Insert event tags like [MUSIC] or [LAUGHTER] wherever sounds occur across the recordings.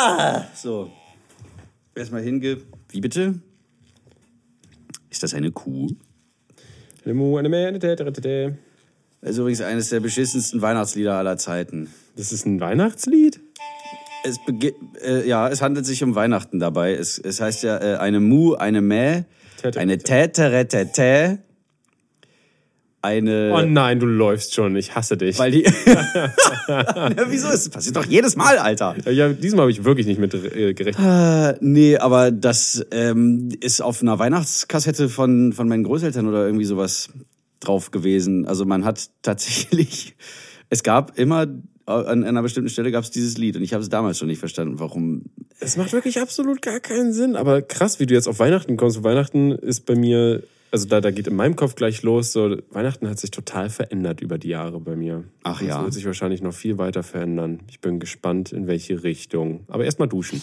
Ah, so. Erstmal hinge. Wie bitte? Ist das eine Kuh? Eine Mu, eine Mä, eine Tä, Tä, Tä, Tä. Das ist übrigens eines der beschissensten Weihnachtslieder aller Zeiten. Das ist ein Weihnachtslied? Es äh, ja, es handelt sich um Weihnachten dabei. Es, es heißt ja äh, eine Mu, eine Mä, Tätere, eine Täteretätä, eine... Oh nein, du läufst schon. Ich hasse dich. Weil die... [LAUGHS] ja, wieso? Das passiert doch jedes Mal, Alter. ja, diesmal habe ich wirklich nicht mit äh, gerechnet. Äh, nee, aber das ähm, ist auf einer Weihnachtskassette von, von meinen Großeltern oder irgendwie sowas drauf gewesen. Also man hat tatsächlich, [LAUGHS] es gab immer, an einer bestimmten Stelle gab es dieses Lied und ich habe es damals schon nicht verstanden, warum. Es macht wirklich absolut gar keinen Sinn. Aber krass, wie du jetzt auf Weihnachten kommst. Weihnachten ist bei mir, also da, da geht in meinem Kopf gleich los, so Weihnachten hat sich total verändert über die Jahre bei mir. Ach ja. Es wird sich wahrscheinlich noch viel weiter verändern. Ich bin gespannt, in welche Richtung. Aber erstmal duschen.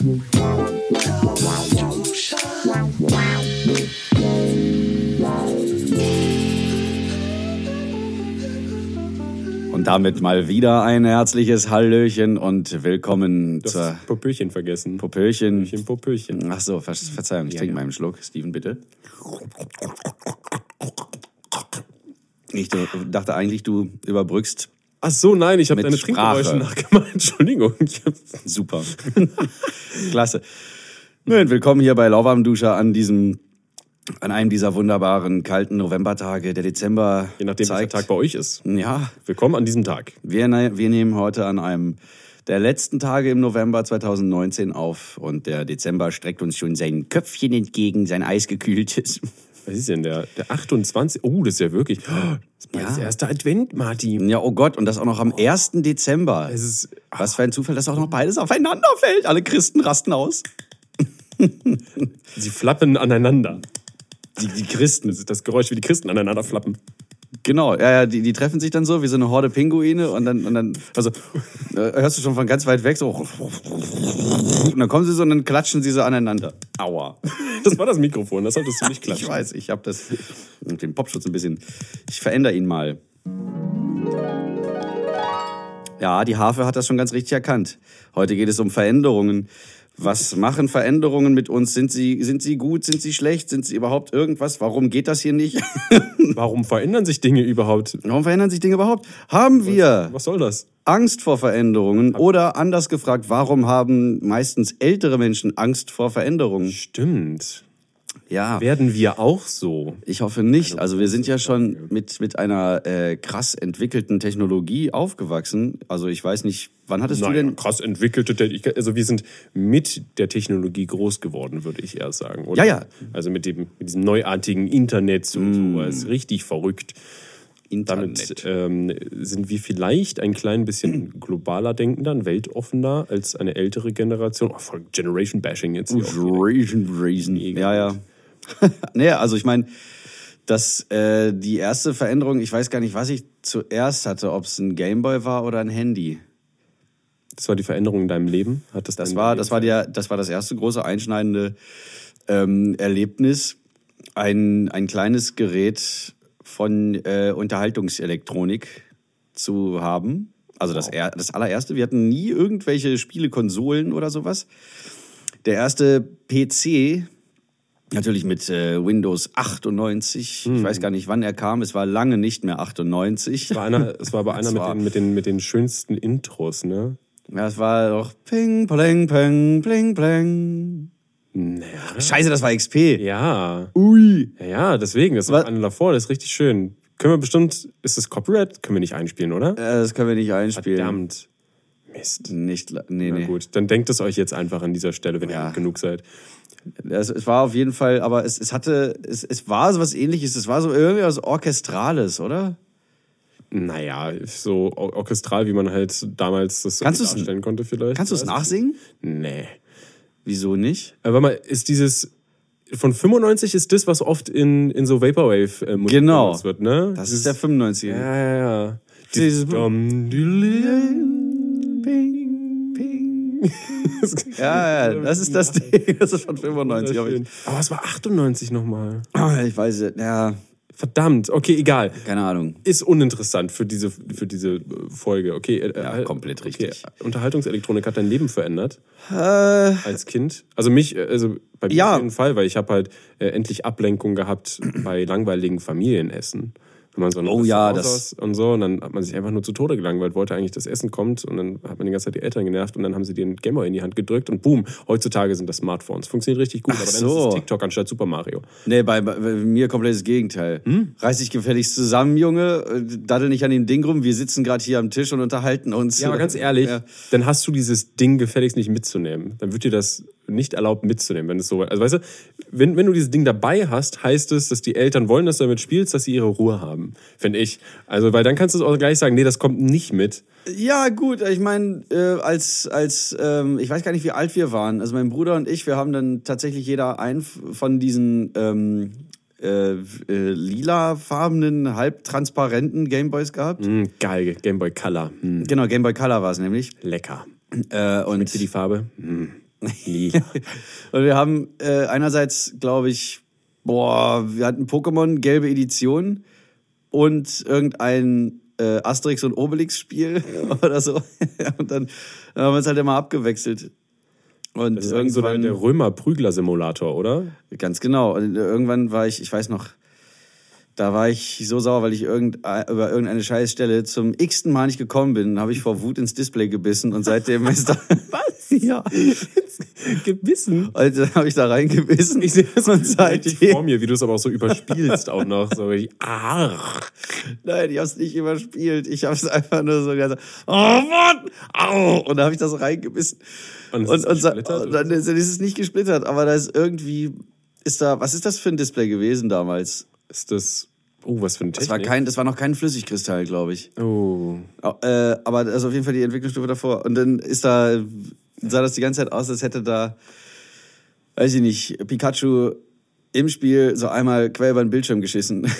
Und damit mal wieder ein herzliches Hallöchen und willkommen Du zur Popöchen vergessen. Popöchen. Popöchen, Popöchen. Ach so, Ver Verzeihung, ich Ja, trinke ja. mal einen Schluck. Steven, bitte. Ich dachte eigentlich, du überbrückst. Ach so, nein, ich habe deine Sprache. Trinkgeräusche nachgemacht. [LAUGHS] Entschuldigung. Super. [LAUGHS] Klasse. Nun, willkommen hier bei Lauwarmduscher an diesem, an einem dieser wunderbaren kalten Novembertage. Der Dezember je nachdem, welcher zeigt. Tag bei euch ist. Ja, Willkommen an diesem Tag. wir, ne- wir nehmen heute an einem der letzten Tage im November 2019 auf und der Dezember streckt uns schon sein Köpfchen entgegen, sein eisgekühltes. Was ist denn der? Der 28. Oh, das ist ja wirklich. Das ist bald Ja. das erste Advent, Martin. Ja, oh Gott, und das auch noch am 1. Dezember. Es ist. Was für ein Zufall, dass auch noch beides aufeinander fällt. Alle Christen rasten aus. [LAUGHS] Sie flappen aneinander. Die, die Christen. Das ist das Geräusch, wie die Christen aneinander flappen. Genau, ja, ja, die, die treffen sich dann so wie so eine Horde Pinguine und dann, und dann, also, äh, hörst du schon von ganz weit weg so, und dann kommen sie so und dann klatschen sie so aneinander. Aua. Das war das Mikrofon, das solltest du nicht [LAUGHS] klatschen. Ich weiß, ich habe das mit dem Popschutz ein bisschen, ich verändere ihn mal. Ja, die Harfe hat das schon ganz richtig erkannt. Heute geht es um Veränderungen. Was machen Veränderungen mit uns? Sind sie, sind sie gut? Sind sie schlecht? Sind sie überhaupt irgendwas? Warum geht das hier nicht? [LAUGHS] Warum verändern sich Dinge überhaupt? Warum verändern sich Dinge überhaupt? Haben wir Was soll das? Angst vor Veränderungen? Oder anders gefragt, warum haben meistens ältere Menschen Angst vor Veränderungen? Stimmt. Ja, Werden wir auch so? ich hoffe nicht. Also wir sind ja schon mit, mit einer äh, krass entwickelten Technologie aufgewachsen. Also ich weiß nicht, wann hattest du Naja, denn... krass entwickelte Technik. Also wir sind mit der Technologie groß geworden, würde ich eher sagen. Oder? Ja, ja. Also mit, dem, mit diesem neuartigen Internet und sowas. Richtig verrückt. Damit Internet. ähm, sind wir vielleicht ein klein bisschen globaler denkender, weltoffener als eine ältere Generation. Oh, voll Generation Bashing jetzt. Reason, Reason. Ja, ja. [LAUGHS] nee, also ich meine, dass äh, die erste Veränderung, ich weiß gar nicht, was ich zuerst hatte, ob es ein Gameboy war oder ein Handy. Das war die Veränderung in deinem Leben? Hat das Das war, Leben das war der, das war das erste große einschneidende ähm, Erlebnis. Ein, ein kleines Gerät von äh, Unterhaltungselektronik zu haben. Also das, er, das allererste. Wir hatten nie irgendwelche Spiele, Konsolen oder sowas. Der erste PC, natürlich mit äh, Windows 98. Ich weiß gar nicht, wann er kam. Es war lange nicht mehr 98. Es war, einer, es war aber [LAUGHS] einer mit war- den, mit, den, mit den schönsten Intros, ne? Ja, es war doch Ping, Pling, Pling, Pling, Pling. Naja. Scheiße, das war XP. Ja. Ui. Ja, deswegen. Das ist einer davor, das ist richtig schön. Können wir bestimmt, ist das Copyright? Können wir nicht einspielen, oder? Äh, das können wir nicht einspielen. Verdammt. Mist. Nicht, nee, Na nee. gut, dann denkt es euch jetzt einfach an dieser Stelle, wenn Ja. ihr gut genug seid. Es, es war auf jeden Fall, aber es, es hatte, es, es war so was ähnliches. Es war so irgendwie was Orchestrales, oder? Naja, so or- orchestral, wie man halt damals das Kannst darstellen konnte vielleicht. Kannst du es nachsingen? Nee. Wieso nicht? Aber warte mal, ist dieses von 95 ist das, was oft in, in so Vaporwave äh, Musik Genau. wird, ne? Das ist der 95er. Ja, ja, ja. Ping, ping, Ja, ja, das ist das Ding. [LAUGHS] Das ist von 95. aber ich- Aber es war 98 nochmal. Ah, Ich weiß es, ja, Verdammt, okay, egal. keine Ahnung. Ist uninteressant für diese, für diese äh, Folge. Okay, äh, Ja, äh, komplett okay. richtig. Unterhaltungselektronik hat dein Leben verändert Äh, als Kind. Also mich, äh, also bei mir Ja. auf jeden Fall, weil ich habe halt äh, endlich Ablenkung gehabt bei langweiligen Familienessen. Wenn man so ein Oh ja, das- und so, und dann hat man sich einfach nur zu Tode gelangweilt, wollte eigentlich, dass Essen kommt und dann hat man die ganze Zeit die Eltern genervt und dann haben sie den Gameboy in die Hand gedrückt und boom, heutzutage sind das Smartphones. Funktioniert richtig gut, Ach aber dann so. ist es TikTok anstatt Super Mario. nee, bei, bei mir komplettes Gegenteil. Hm? Reiß dich gefälligst zusammen, Junge. Daddel nicht an dem Ding rum. Wir sitzen gerade hier am Tisch und unterhalten uns. Ja, aber ganz ehrlich, Ja. dann hast du dieses Ding gefälligst nicht mitzunehmen. Dann wird dir das nicht erlaubt mitzunehmen, wenn es so. Also weißt du, wenn, wenn du dieses Ding dabei hast, heißt es, dass die Eltern wollen, dass du damit spielst, dass sie ihre Ruhe haben. Finde ich. Also, weil dann kannst du es auch gleich sagen, nee, das kommt nicht mit. Ja, gut, ich meine, äh, als, als ähm, ich weiß gar nicht, wie alt wir waren. Also mein Bruder und ich, wir haben dann tatsächlich jeder einen von diesen ähm, äh, äh, lilafarbenen, halbtransparenten Gameboys gehabt. Mm, geil, Game Boy Color. Mm, Genau, Gameboy Color war es nämlich. lecker. Äh, und, die Farbe? Mm, lila. [LAUGHS] und wir haben äh, einerseits, glaube ich, boah, wir hatten Pokémon, gelbe Edition und irgendein äh, Asterix und Obelix-Spiel [LAUGHS] oder so. [LAUGHS] und dann, dann haben wir uns halt immer abgewechselt. Und Das ist irgend so der, irgendwann, Römer-Prügler-Simulator, oder? ganz genau. Und irgendwann war ich, ich weiß noch, da war ich so sauer, weil ich irgend, über irgendeine Scheißstelle zum x-ten Mal nicht gekommen bin. habe ich vor Wut ins Display gebissen und seitdem ist da. Was? [LAUGHS] Ja. [LAUGHS] Gebissen. Also habe ich da reingebissen. Ich sehe das und [LAUGHS] seitdem. vor mir, wie du es aber auch so überspielst auch noch. So richtig, ach. Nein, ich habe es nicht überspielt. Ich habe es einfach nur so gesagt, oh Mann, au! Und da habe ich das reingebissen. Und Und, und, und dann ist es nicht gesplittert, aber da ist irgendwie, ist da, was ist das für ein Display gewesen damals? Ist das. Oh, was für ein Das war, Technik. kein, das war noch kein Flüssigkristall, glaube ich. Oh. Äh, aber das ist auf jeden Fall die Entwicklungsstufe davor. Und dann ist da, sah das die ganze Zeit aus, als hätte da, weiß ich nicht, Pikachu im Spiel so einmal quer über den Bildschirm geschissen. [LAUGHS]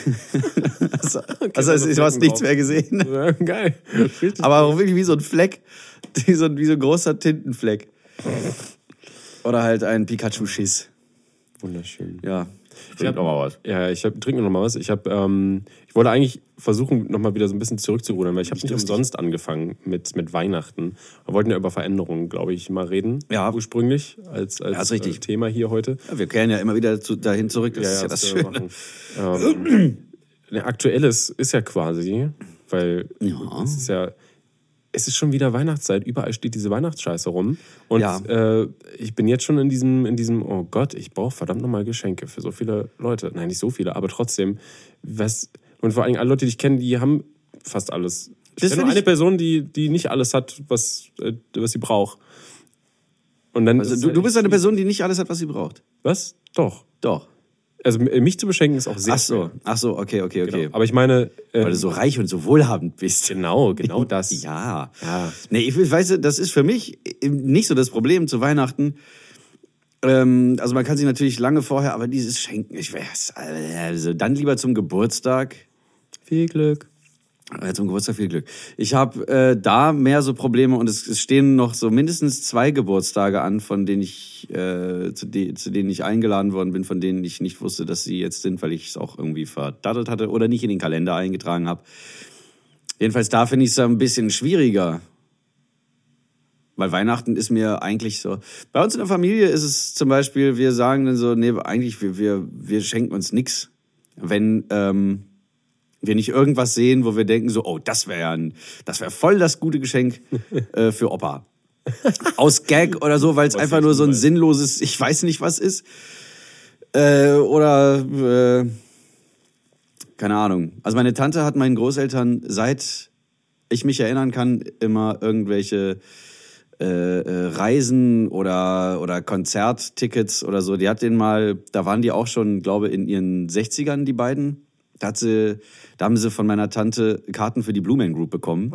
also, also also es- du hast nichts drauf. mehr gesehen. [LAUGHS] Ja, geil. [LAUGHS] Richtig. Aber auch wirklich wie so ein Fleck. Wie so ein, wie so ein großer Tintenfleck. Oder halt ein Pikachu-Schiss. Wunderschön. Ja. Ich hab noch mal was. Ja, ich hab, trinke noch mal was. Ich habe, ähm, ich wollte eigentlich versuchen, noch mal wieder so ein bisschen zurückzurudern, weil ich habe nicht umsonst angefangen mit mit Weihnachten. Wir wollten ja über Veränderungen, glaube ich, mal reden. Ja. Ursprünglich als als Ja, äh, Thema hier heute. Ja, Wir kehren ja immer wieder zu, dahin zurück. Das ist ja das wir Schöne. ähm, [CLEARS THROAT] ne, aktuelles ist ja quasi, weil Ja. es ist ja es ist schon wieder Weihnachtszeit, überall steht diese Weihnachtsscheiße rum. Und Ja. äh, ich bin jetzt schon in diesem, in diesem, oh Gott, ich brauche verdammt nochmal Geschenke für so viele Leute. Nein, nicht so viele, aber trotzdem. Was, und vor allem alle Leute, die ich kenne, die haben fast alles. Ich Das kenne nur eine ich- Person, die, die nicht alles hat, was, äh, was sie braucht. Und dann Also du, halt du bist eine Person, die nicht alles hat, was sie braucht. Was? Doch. Doch. Also m- mich zu beschenken ist auch sehr Ach so, schwer. ach so, okay, okay, okay. Genau. Aber ich meine, äh, Weil du so reich und so wohlhabend bist. genau, genau [LAUGHS] das. Ja. Ja. Nee, ich weiß, das ist für mich nicht so das Problem zu Weihnachten. Ähm, also man kann sich natürlich lange vorher, aber dieses Schenken, ich weiß, also dann lieber zum Geburtstag. Viel Glück. Zum Geburtstag viel Glück. Ich habe äh, da mehr so Probleme und es, es stehen noch so mindestens zwei Geburtstage an, von denen ich äh, zu, de zu denen ich eingeladen worden bin, von denen ich nicht wusste, dass sie jetzt sind, weil ich es auch irgendwie verdattelt hatte oder nicht in den Kalender eingetragen habe. Jedenfalls da finde ich es ein bisschen schwieriger. Weil Weihnachten ist mir eigentlich so. Bei uns in der Familie ist es zum Beispiel, wir sagen dann so, nee, eigentlich, wir, wir, wir schenken uns nix. Wenn ähm, wir nicht irgendwas sehen, wo wir denken so, oh, das wäre ja ein, das wäre voll das gute Geschenk [LAUGHS] äh, für Opa. Aus Gag oder so, weil es einfach ich nur so ein sinnloses, ich weiß nicht was ist. Äh, oder äh, keine Ahnung. Also meine Tante hat meinen Großeltern, seit ich mich erinnern kann, immer irgendwelche äh, äh, Reisen oder, oder Konzerttickets oder so. Die hat den mal, da waren die auch schon, glaube in ihren 60ern, die beiden. Da, hat sie, da haben sie von meiner Tante Karten für die Blue Man Group bekommen.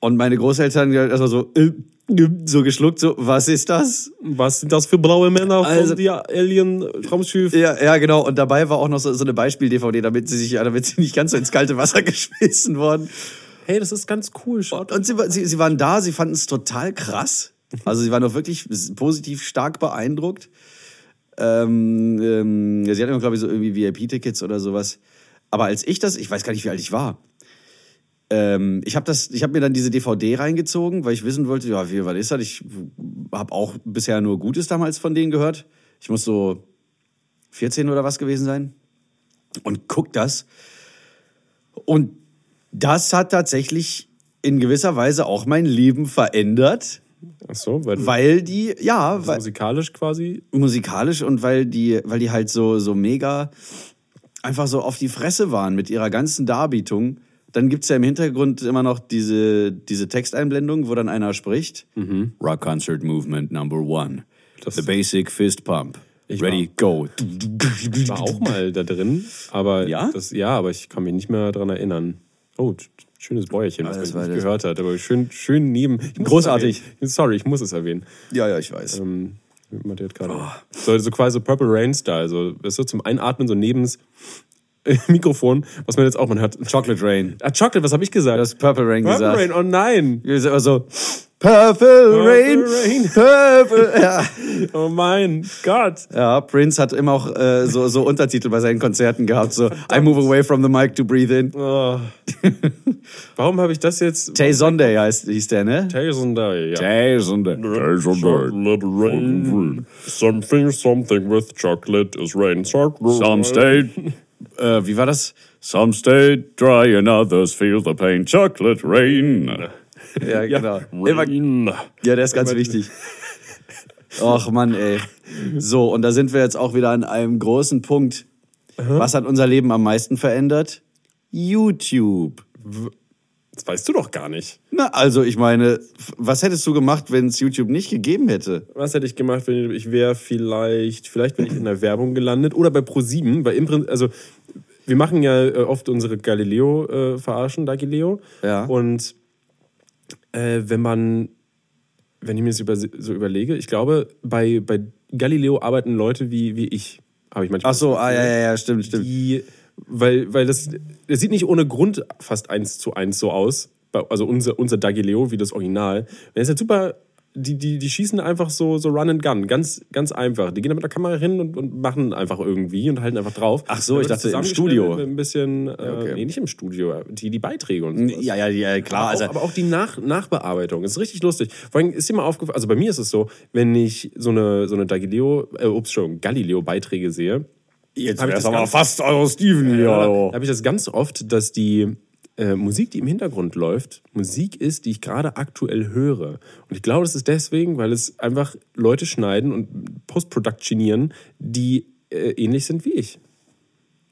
Und meine Großeltern die erstmal so, äh, äh, so geschluckt, so, was ist das? Was sind das für blaue Männer Also- von der Alien-Raumschiff? Ja, ja, genau. Und dabei war auch noch so, so eine Beispiel-DVD, damit sie sich, damit sie nicht ganz so ins kalte Wasser [LAUGHS] geschmissen wurden. Hey, das ist ganz cool. Schaut. Und sie, sie, sie waren da, sie fanden es total krass. Also sie war noch wirklich positiv stark beeindruckt. Ähm, ähm, sie hat immer, glaube ich, so irgendwie VIP-Tickets oder sowas. Aber als ich das, ich weiß gar nicht, wie alt ich war. Ähm, ich habe habe mir dann diese DVD reingezogen, weil ich wissen wollte, ja, wie was ist das? Ich habe auch bisher nur Gutes damals von denen gehört. Ich muss so 14 oder was gewesen sein und guck das. Und das hat tatsächlich in gewisser Weise auch mein Leben verändert. Ach so, weil, Weil die, ja, also weil, musikalisch quasi. musikalisch und weil die, weil die halt so, so mega einfach so auf die Fresse waren mit ihrer ganzen Darbietung. Dann gibt's ja im Hintergrund immer noch diese, diese Texteinblendung, wo dann einer spricht. Rock Concert Movement Number One. Das- The Basic Fist Pump. Ich Ready, go. Ich war auch mal da drin, aber Ja? das, ja, aber ich kann mich nicht mehr daran erinnern. Oh, schönes Bäuerchen, was das man nicht das- gehört hat, aber schön, schön neben. Großartig. Sorry, ich muss es erwähnen. Ja, ja, ich weiß. Ähm, hat gerade. So, so quasi so Purple Rain Style, so, weißt du, zum Einatmen so nebens [LAUGHS] Mikrofon, was man jetzt auch, man hört. Chocolate Rain. Ah, Chocolate, was habe ich gesagt? Du hast Purple Rain Purple gesagt. Rain, oh nein. Wir sind immer so, Purple Rain, Rain. Purple. [LAUGHS] Ja. Oh mein Gott. ja, Prince hat immer auch äh, so, so Untertitel bei seinen Konzerten gehabt. So, I move away from the mic to breathe in. Oh. Warum habe ich das jetzt? Tay Sunday heißt, hieß der, ne? Jason Day, ja. Tay Sunday. Chocolate rain. Something, something with chocolate is rain. Chocolate Some stay, äh, wie war das? Some stay dry and others feel the pain. Chocolate rain. [LAUGHS] Ja, genau. Immer, ja, der ist ganz wichtig. Och Mann, ey. So, und da sind wir jetzt auch wieder an einem großen Punkt. Was hat unser Leben am meisten verändert? YouTube. Das weißt du doch gar nicht. Na, also ich meine, was hättest du gemacht, wenn es YouTube nicht gegeben hätte? Was hätte ich gemacht, wenn ich wäre vielleicht, vielleicht bin ich in der Werbung gelandet oder bei Pro7, weil im Prinzip, also wir machen ja äh, oft unsere Galileo äh, verarschen, da Galileo. Ja. Und äh, wenn man, wenn ich mir das über, so überlege, ich glaube, bei, bei Galileo arbeiten Leute wie, wie ich, habe ich manchmal. Ach so, ah, ja, ja, ja, stimmt, stimmt. die, weil, weil das, das sieht nicht ohne Grund fast eins zu eins so aus. Also unser, unser Dagileo wie das Original. Wenn es jetzt super, die, die, die schießen einfach so, so Run and Gun, ganz, ganz einfach. Die gehen da mit der Kamera hin und, und machen einfach irgendwie und halten einfach drauf. Ach so, ich dachte im Studio. Ein bisschen, äh, okay. nee, nicht im Studio, die, die Beiträge und so. Ja, ja, ja, klar. Aber, Also, auch, aber auch die Nach Nachbearbeitung ist richtig lustig. Vor allem ist dir mal aufgefallen, also bei mir ist es so, wenn ich so eine, so eine Galileo, äh, ups, Galileo-Beiträge sehe, jetzt wär's das aber fast Euro Steven hier. ja, da habe ich das ganz oft, dass die äh, Musik, die im Hintergrund läuft, Musik ist, die ich gerade aktuell höre. Und ich glaube, das ist deswegen, weil es einfach Leute schneiden und postproduktionieren, die äh, ähnlich sind wie ich.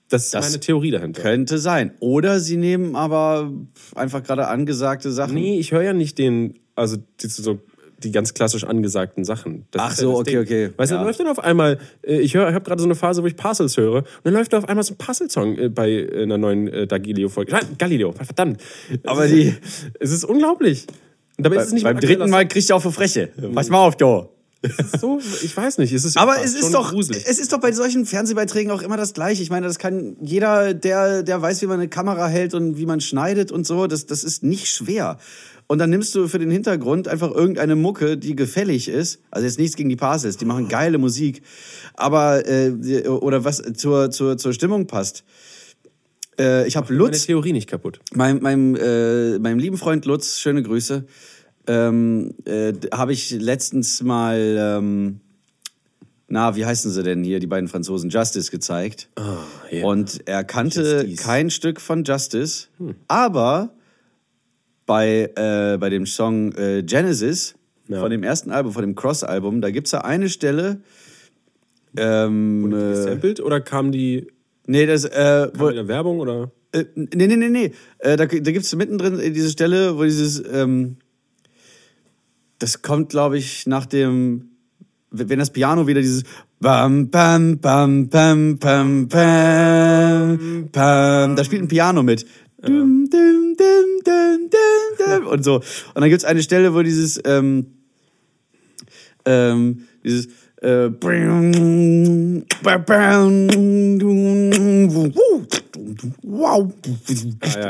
Das ist Das meine Theorie dahinter. Könnte sein. Oder sie nehmen aber einfach gerade angesagte Sachen. Nee, ich höre ja nicht den, also die, so die ganz klassisch angesagten Sachen. Das Ach so, okay, Ding. okay. Weißt du, Ja. dann läuft dann auf einmal, äh, ich höre, ich habe gerade so eine Phase, wo ich Puzzles höre, und dann läuft da auf einmal so ein Puzzle-Song äh, bei äh, einer neuen äh, Galileo-Folge. Nein, Galileo, verdammt. Aber die- es ist unglaublich. Und dabei ist es nicht Beim dritten Mal kriegst du auf die Freche. Pass mal auf. Song. So, ich weiß nicht. Es ist Aber es ist doch, gruselig. es ist doch bei solchen Fernsehbeiträgen auch immer das Gleiche. Ich meine, das kann jeder, der, der weiß, wie man eine Kamera hält und wie man schneidet und so, das, das ist nicht schwer. Und dann nimmst du für den Hintergrund einfach irgendeine Mucke, die gefällig ist. Also jetzt nichts gegen die Parcels, die machen geile Musik. Aber, äh, oder was zur, zur, zur Stimmung passt. Äh, ich habe Meine Lutz, Theorie nicht kaputt. meinem, meinem, äh, meinem lieben Freund Lutz, schöne Grüße, ähm, äh, habe ich letztens mal, ähm, na, wie heißen sie denn hier, die beiden Franzosen, Justice gezeigt. ja. Und er kannte kein Stück von Justice, aber bei, äh, bei dem Song äh, Genesis, Ja. von dem ersten Album, von dem Cross-Album, da gibt's da eine Stelle, ähm, äh, Gesampelt oder kam die nee, das, äh, wo, in der Werbung oder? äh, nee, nee, nee, nee. Äh, da, da gibt es mittendrin äh, diese Stelle, wo dieses, ähm, das kommt, glaube ich, nach dem, wenn das Piano wieder dieses Bam, bam, bam, bam, bam, bam, bam, da spielt ein Piano mit. Dum, dum, dum, dum, und so. Und dann gibt es eine Stelle, wo dieses, ähm, ähm, dieses, äh, wow,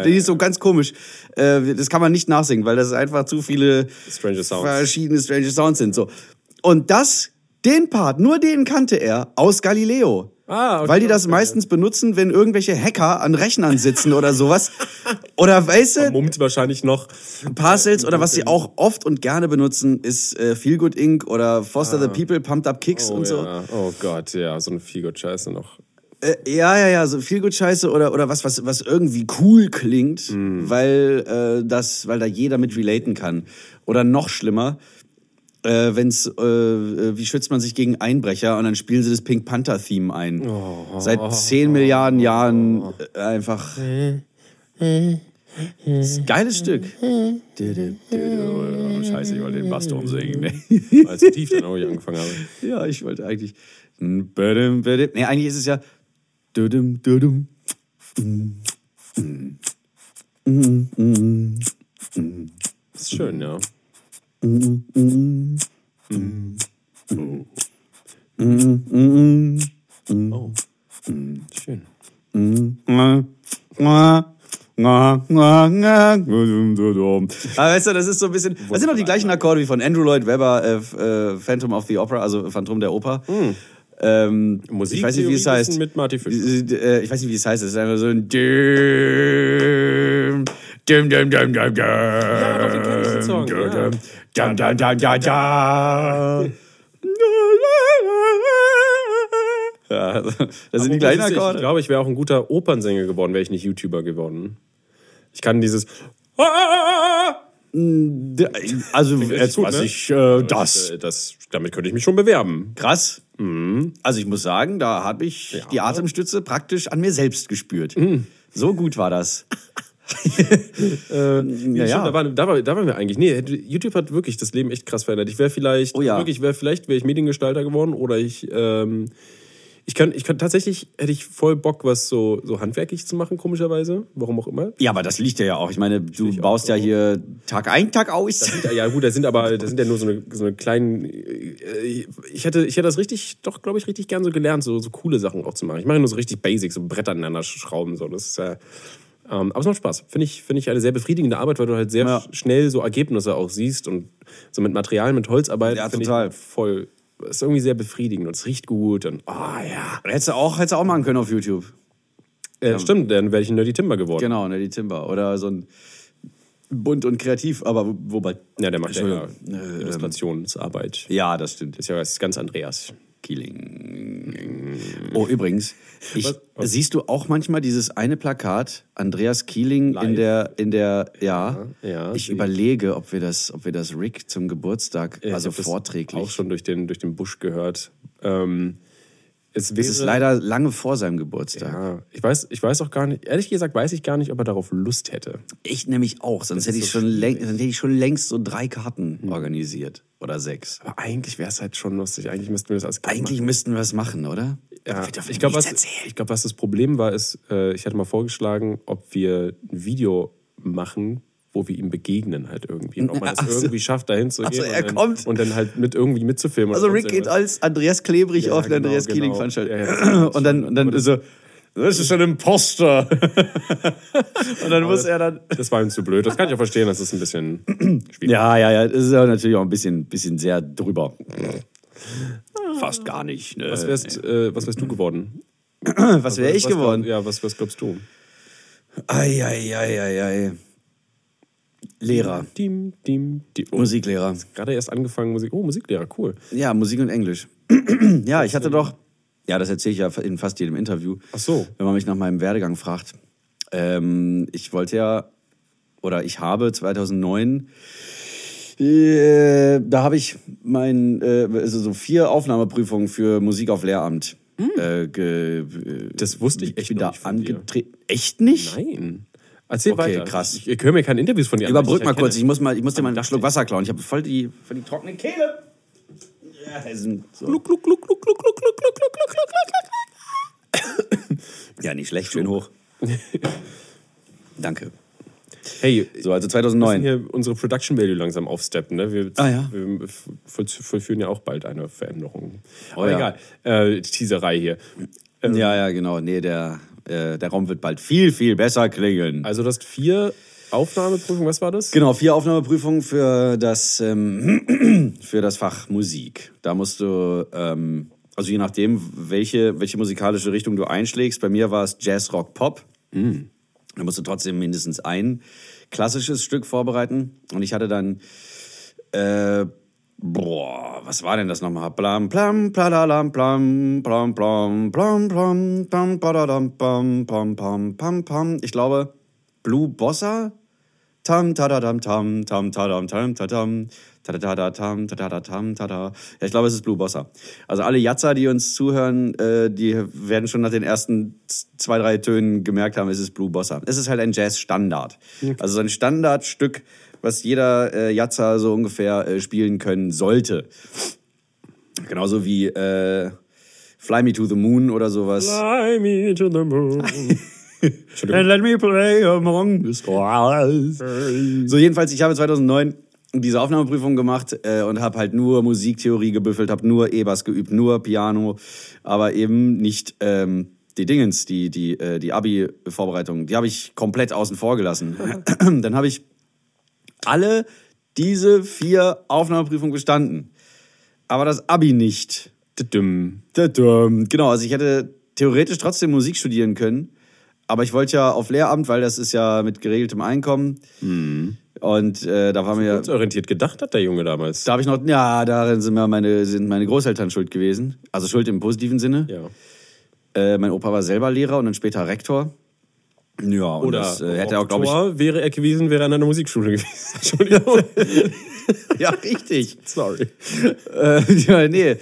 die ist so ganz komisch. Äh, das kann man nicht nachsingen, weil das einfach zu viele Strange Sounds. verschiedene Strange Sounds sind. So. Und das, den Part, nur den kannte er aus Galileo. Ah, okay, weil die das okay. meistens benutzen, wenn irgendwelche Hacker an Rechnern sitzen oder sowas. Oder weißt du, Mummt wahrscheinlich noch. Parcels oder was sie auch oft und gerne benutzen, ist äh, Feel Good Inc. oder Foster the People, Pumped Up Kicks Oh, und so. ja. oh Gott, ja, so eine Feelgood-Scheiße noch. Äh, ja, ja, ja, so Feel Good Scheiße oder oder was was was irgendwie cool klingt, Mhm. weil äh, das weil da jeder mit relaten kann. Oder noch schlimmer, äh, wenn's äh, äh, wie schützt man sich gegen Einbrecher und dann spielen sie das Pink Panther Theme ein. Oh. Seit 10 Milliarden Jahren äh, einfach Geiles Stück. Oh, scheiße, ich wollte den Basston singen. Ne? [LAUGHS] Als ich tief dann auch angefangen habe. Ja, ich wollte eigentlich. Nee, eigentlich ist es ja. Das ist schön, ja. Oh. Schön. Aber weißt du, das ist so ein bisschen. Das sind doch die gleichen Akkorde wie von Andrew Lloyd Webber, äh, äh, Phantom of the Opera, also Phantom der Oper. Ähm, Musik ich weiß nicht, wie es heißt. mit Marty Fischer. Äh, Ich weiß nicht, wie es heißt. Es ist einfach so ein Düm, Düm, Düm, Düm, Düm. Ja, doch, den kenn ich, Song, ja. Dum, dum, dum, dum, dum. Ja, das sind die gleichen Ich Akkorde. glaube, ich wäre auch ein guter Opernsänger geworden, wäre ich nicht YouTuber geworden. Ich kann dieses. Also, echt jetzt, gut, was ne? ich, äh, das. Äh, das. Damit könnte ich mich schon bewerben. Krass. Also, ich muss sagen, da habe ich die Atemstütze praktisch an mir selbst gespürt. So gut war das. [LAUGHS] Ja, ja. Stimmt, da, waren, da, war, da waren wir eigentlich. Nee, YouTube hat wirklich das Leben echt krass verändert. Ich wäre vielleicht, Oh ja. wirklich, wäre vielleicht wäre ich Mediengestalter geworden oder ich, ähm, ich kann, ich kann tatsächlich, hätte ich voll Bock, was so, so handwerklich zu machen, komischerweise. Warum auch immer. Ja, aber das liegt ja auch. Ich meine, du baust ja hier Tag ein, Tag aus. Ja, ja, gut, da sind aber, [LAUGHS] da sind ja nur so eine, so eine kleinen. äh, Ich hätte, ich hätte das richtig, doch, glaube ich, richtig gern so gelernt, so, so coole Sachen auch zu machen. Ich mache nur so richtig basic, so Bretter aneinander schrauben, so. Das ist ja. Ähm, aber es macht Spaß. Finde ich, finde ich eine sehr befriedigende Arbeit, weil du halt sehr Ja. sch- schnell so Ergebnisse auch siehst und so mit Material, mit Holzarbeit. Ja, finde total. Ich voll. Ist irgendwie sehr befriedigend und es riecht gut und, ah, ja. Hättest du auch, hättest du auch machen können auf YouTube. Äh, Stimmt, dann wäre ich ein Nerdy Timber geworden. Genau, ne, die Timber. Oder so ein bunt und kreativ, aber wo- wobei. Ja, der macht ja. Äh, Illustrationsarbeit. Ja, das stimmt. ist ja was ganz Andreas. Keeling. Oh, übrigens, ich, Was? Was? siehst du auch manchmal dieses eine Plakat, Andreas Keeling in Live? der, in der, ja. ja, ich sehe ich. überlege, ob wir das, ob wir das Rick zum Geburtstag, Ja, also ich das vorträglich. Auch schon durch den, durch den Busch gehört. Ähm, es, wäre, Es ist leider lange vor seinem Geburtstag. Ja, ich weiß, ich weiß auch gar nicht, ehrlich gesagt, weiß ich gar nicht, ob er darauf Lust hätte. Ich nämlich auch, sonst hätte ist ich, so schon läng, sonst hätte ich schon längst so drei Karten organisiert. Oder sechs. Aber eigentlich wäre es halt schon lustig. Eigentlich müssten wir das als Eigentlich müssten wir es machen, oder? Ja, dürfen ich glaube, was, ich glaub, was das Problem war, ist, äh, ich hatte mal vorgeschlagen, ob wir ein Video machen, wo wir ihm begegnen halt irgendwie. Und ob man Ach das so. irgendwie schafft, dahin zu Ach gehen so, er und, dann, kommt. und dann halt mit irgendwie mitzufilmen. Also Rick geht als Andreas Klebrich Ja, auf genau, Andreas genau. Keeling Veranstaltung. Ja, ja, [CLEARS THROAT] und dann, und dann so, das ist ein Imposter. [LAUGHS] und dann muss er dann. Das war ihm zu blöd. Das kann ich auch verstehen, das ist ein bisschen [CLEARS THROAT] schwierig. Ja, ja, ja, das ist ja natürlich auch ein bisschen, bisschen sehr drüber. Fast gar nicht. Ne? Was wärst, äh, was wärst du geworden? [CLEARS THROAT] was wäre ich was, geworden? Ja, was, was glaubst du? Ei, ei, ei, ei, ei. Lehrer, Dim, dim, dim. Oh, Musiklehrer. Gerade erst angefangen, Musik. Oh, Musiklehrer, cool. Ja, Musik und Englisch. [CLEARS THROAT] ja, ich hatte doch, ja, das erzähle ich ja in fast jedem Interview. Ach so. Wenn man mich nach meinem Werdegang fragt. Ähm, ich wollte ja, oder ich habe 2009, äh, da habe ich mein, äh, also so vier Aufnahmeprüfungen für Musik auf Lehramt. Ge, äh, Das wusste ich ich echt bin noch da angetreten. Echt nicht? Nein. Erzähl Okay, weiter. krass. Ich, ich höre mir keine Interviews von dir an. Überbrück mal kurz, ich muss, mal, ich muss dir mal einen Schluck. Wasser klauen. Ich habe voll die, voll die trockene Kehle. Ja, so. Gluck, gluck, gluck, gluck, gluck, gluck, gluck, gluck, gluck, gluck, gluck, gluck. Ja, nicht schlecht, schön hoch. Danke. Hey, So, also wir müssen 2009. hier unsere Production Value langsam aufsteppen. Ne? Wir, Ah, ja. wir voll- vollführen ja auch bald eine Veränderung. Oh, Aber ja. egal. Äh, Teaserei hier. Ähm, Ja, ja, genau. Nee, der Äh, der Raum wird bald viel, viel besser klingen. Also du hast vier Aufnahmeprüfungen, was war das? Genau, vier Aufnahmeprüfungen für das, ähm, [CLEARS THROAT] für das Fach Musik. Da musst du, ähm, also je nachdem, welche, welche musikalische Richtung du einschlägst, bei mir war es Jazz, Rock, Pop. Da musst du trotzdem mindestens ein klassisches Stück vorbereiten. Und ich hatte dann, äh, boah, was war denn das nochmal? Blam, plam, plalalam, plam, plam, plam, plam, plam, pam, padadam, pam, pam, pam, pam, pam. Ich glaube, Blue Bossa? Tam, tadadam, tam, tam, tadam, tam, tadam, tadadada, tam, tadada, tam, tada. Ja, ich glaube, es ist Blue Bossa. Also alle Jatzer, die uns zuhören, äh, die werden schon nach den ersten zwei, drei Tönen gemerkt haben, es ist Blue Bossa. Es ist halt ein Jazz-Standard. Also so ein Standardstück, was jeder äh, Jatzer so ungefähr äh, spielen können sollte. Genauso wie äh, Fly Me to the Moon oder sowas. Fly me to the moon. [LAUGHS] And let me play among the stars. So, jedenfalls, ich habe 2009 diese Aufnahmeprüfung gemacht äh, und habe halt nur Musiktheorie gebüffelt, habe nur E-Bass geübt, nur Piano, aber eben nicht ähm, die Dingens, die, die, äh, die Abi-Vorbereitung, die habe ich komplett außen vor gelassen. [LAUGHS] Dann habe ich alle diese vier Aufnahmeprüfungen bestanden, aber das Abi nicht. Düdüm. Tadam. Genau, also ich hätte theoretisch trotzdem Musik studieren können, aber ich wollte ja auf Lehramt, weil das ist ja mit geregeltem Einkommen. Und äh, da war mir, Orientiert gedacht hat der Junge damals. da habe ich noch, ja, darin sind mir meine, sind meine Großeltern schuld gewesen. Also schuld im positiven Sinne. Ja. Äh, mein Opa war selber Lehrer und dann später Rektor. Ja, und Oder das äh, hätte er auch, glaube ich. Wäre er gewesen, wäre er an einer Musikschule [LAUGHS] gewesen. Entschuldigung. [LAUGHS] Ja, richtig. Sorry. äh, ja, nee.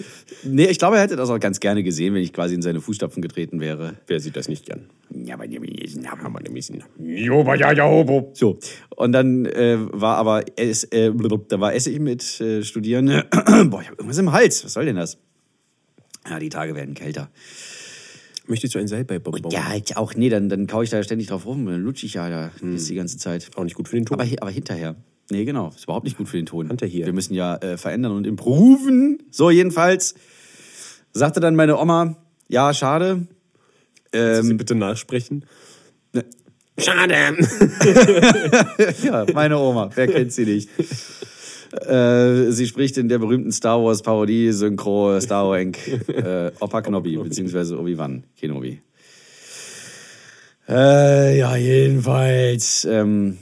nee, ich glaube, er hätte das auch ganz gerne gesehen, wenn ich quasi in seine Fußstapfen getreten wäre. Wer sieht das nicht gern? Ja, aber So, und dann äh, war aber, es, äh, da war Essig mit äh, Studieren. [CLEARS THROAT] Boah, ich habe irgendwas im Hals. Was soll denn das? Ja, die Tage werden kälter. Möchtest du ein Salbeibonbon? Ja, ich auch. Nee, dann, dann kau ich da ständig drauf rum. Dann lutsch ich ja da jetzt die ganze Zeit. Auch nicht gut für den Ton. Aber, aber hinterher. Nee, genau. Ist überhaupt nicht gut für den Ton. Hinterher. Wir müssen ja äh, verändern und improven. So, jedenfalls sagte dann meine Oma, ja, schade. Du Sie Ähm, bitte nachsprechen? ne- Schade. [LAUGHS] ja, meine Oma. Wer kennt sie nicht? [LAUGHS] Äh, sie spricht in der berühmten Star Wars Parodie Synchro Star Wars [LAUGHS] äh, Opa Kenobi beziehungsweise Obi Wan Kenobi. Äh, ja, jedenfalls. Ähm,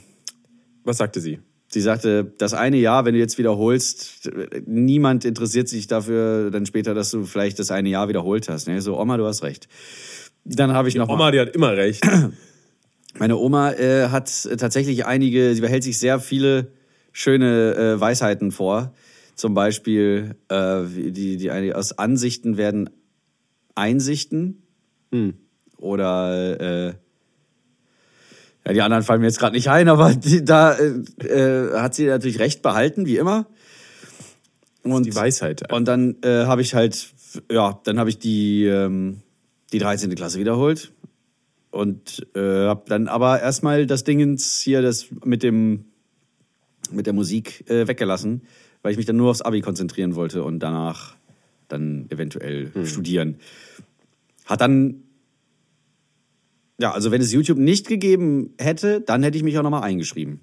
Was sagte sie? sie sagte, das eine Jahr, wenn du jetzt wiederholst, niemand interessiert sich dafür dann später, dass du vielleicht das eine Jahr wiederholt hast. Ne? So, Oma, du hast recht. Dann habe ich noch mal Oma, die hat immer recht. [CLEARS THROAT] meine Oma äh, hat tatsächlich einige, sie behält sich sehr viele schöne äh, Weisheiten vor. Zum Beispiel, äh, die, die aus Ansichten werden Einsichten. Oder äh, ja, die anderen fallen mir jetzt gerade nicht ein, aber die, da äh, äh, hat sie natürlich recht behalten, wie immer. Und Die Weisheit. und dann äh, habe ich halt, ja, dann habe ich die, ähm, die 13. Klasse wiederholt. Und äh, habe dann aber erstmal das Dingens hier, das mit dem mit der Musik äh, weggelassen, weil ich mich dann nur aufs Abi konzentrieren wollte und danach dann eventuell studieren. Hat dann, ja, also wenn es YouTube nicht gegeben hätte, dann hätte ich mich auch nochmal eingeschrieben.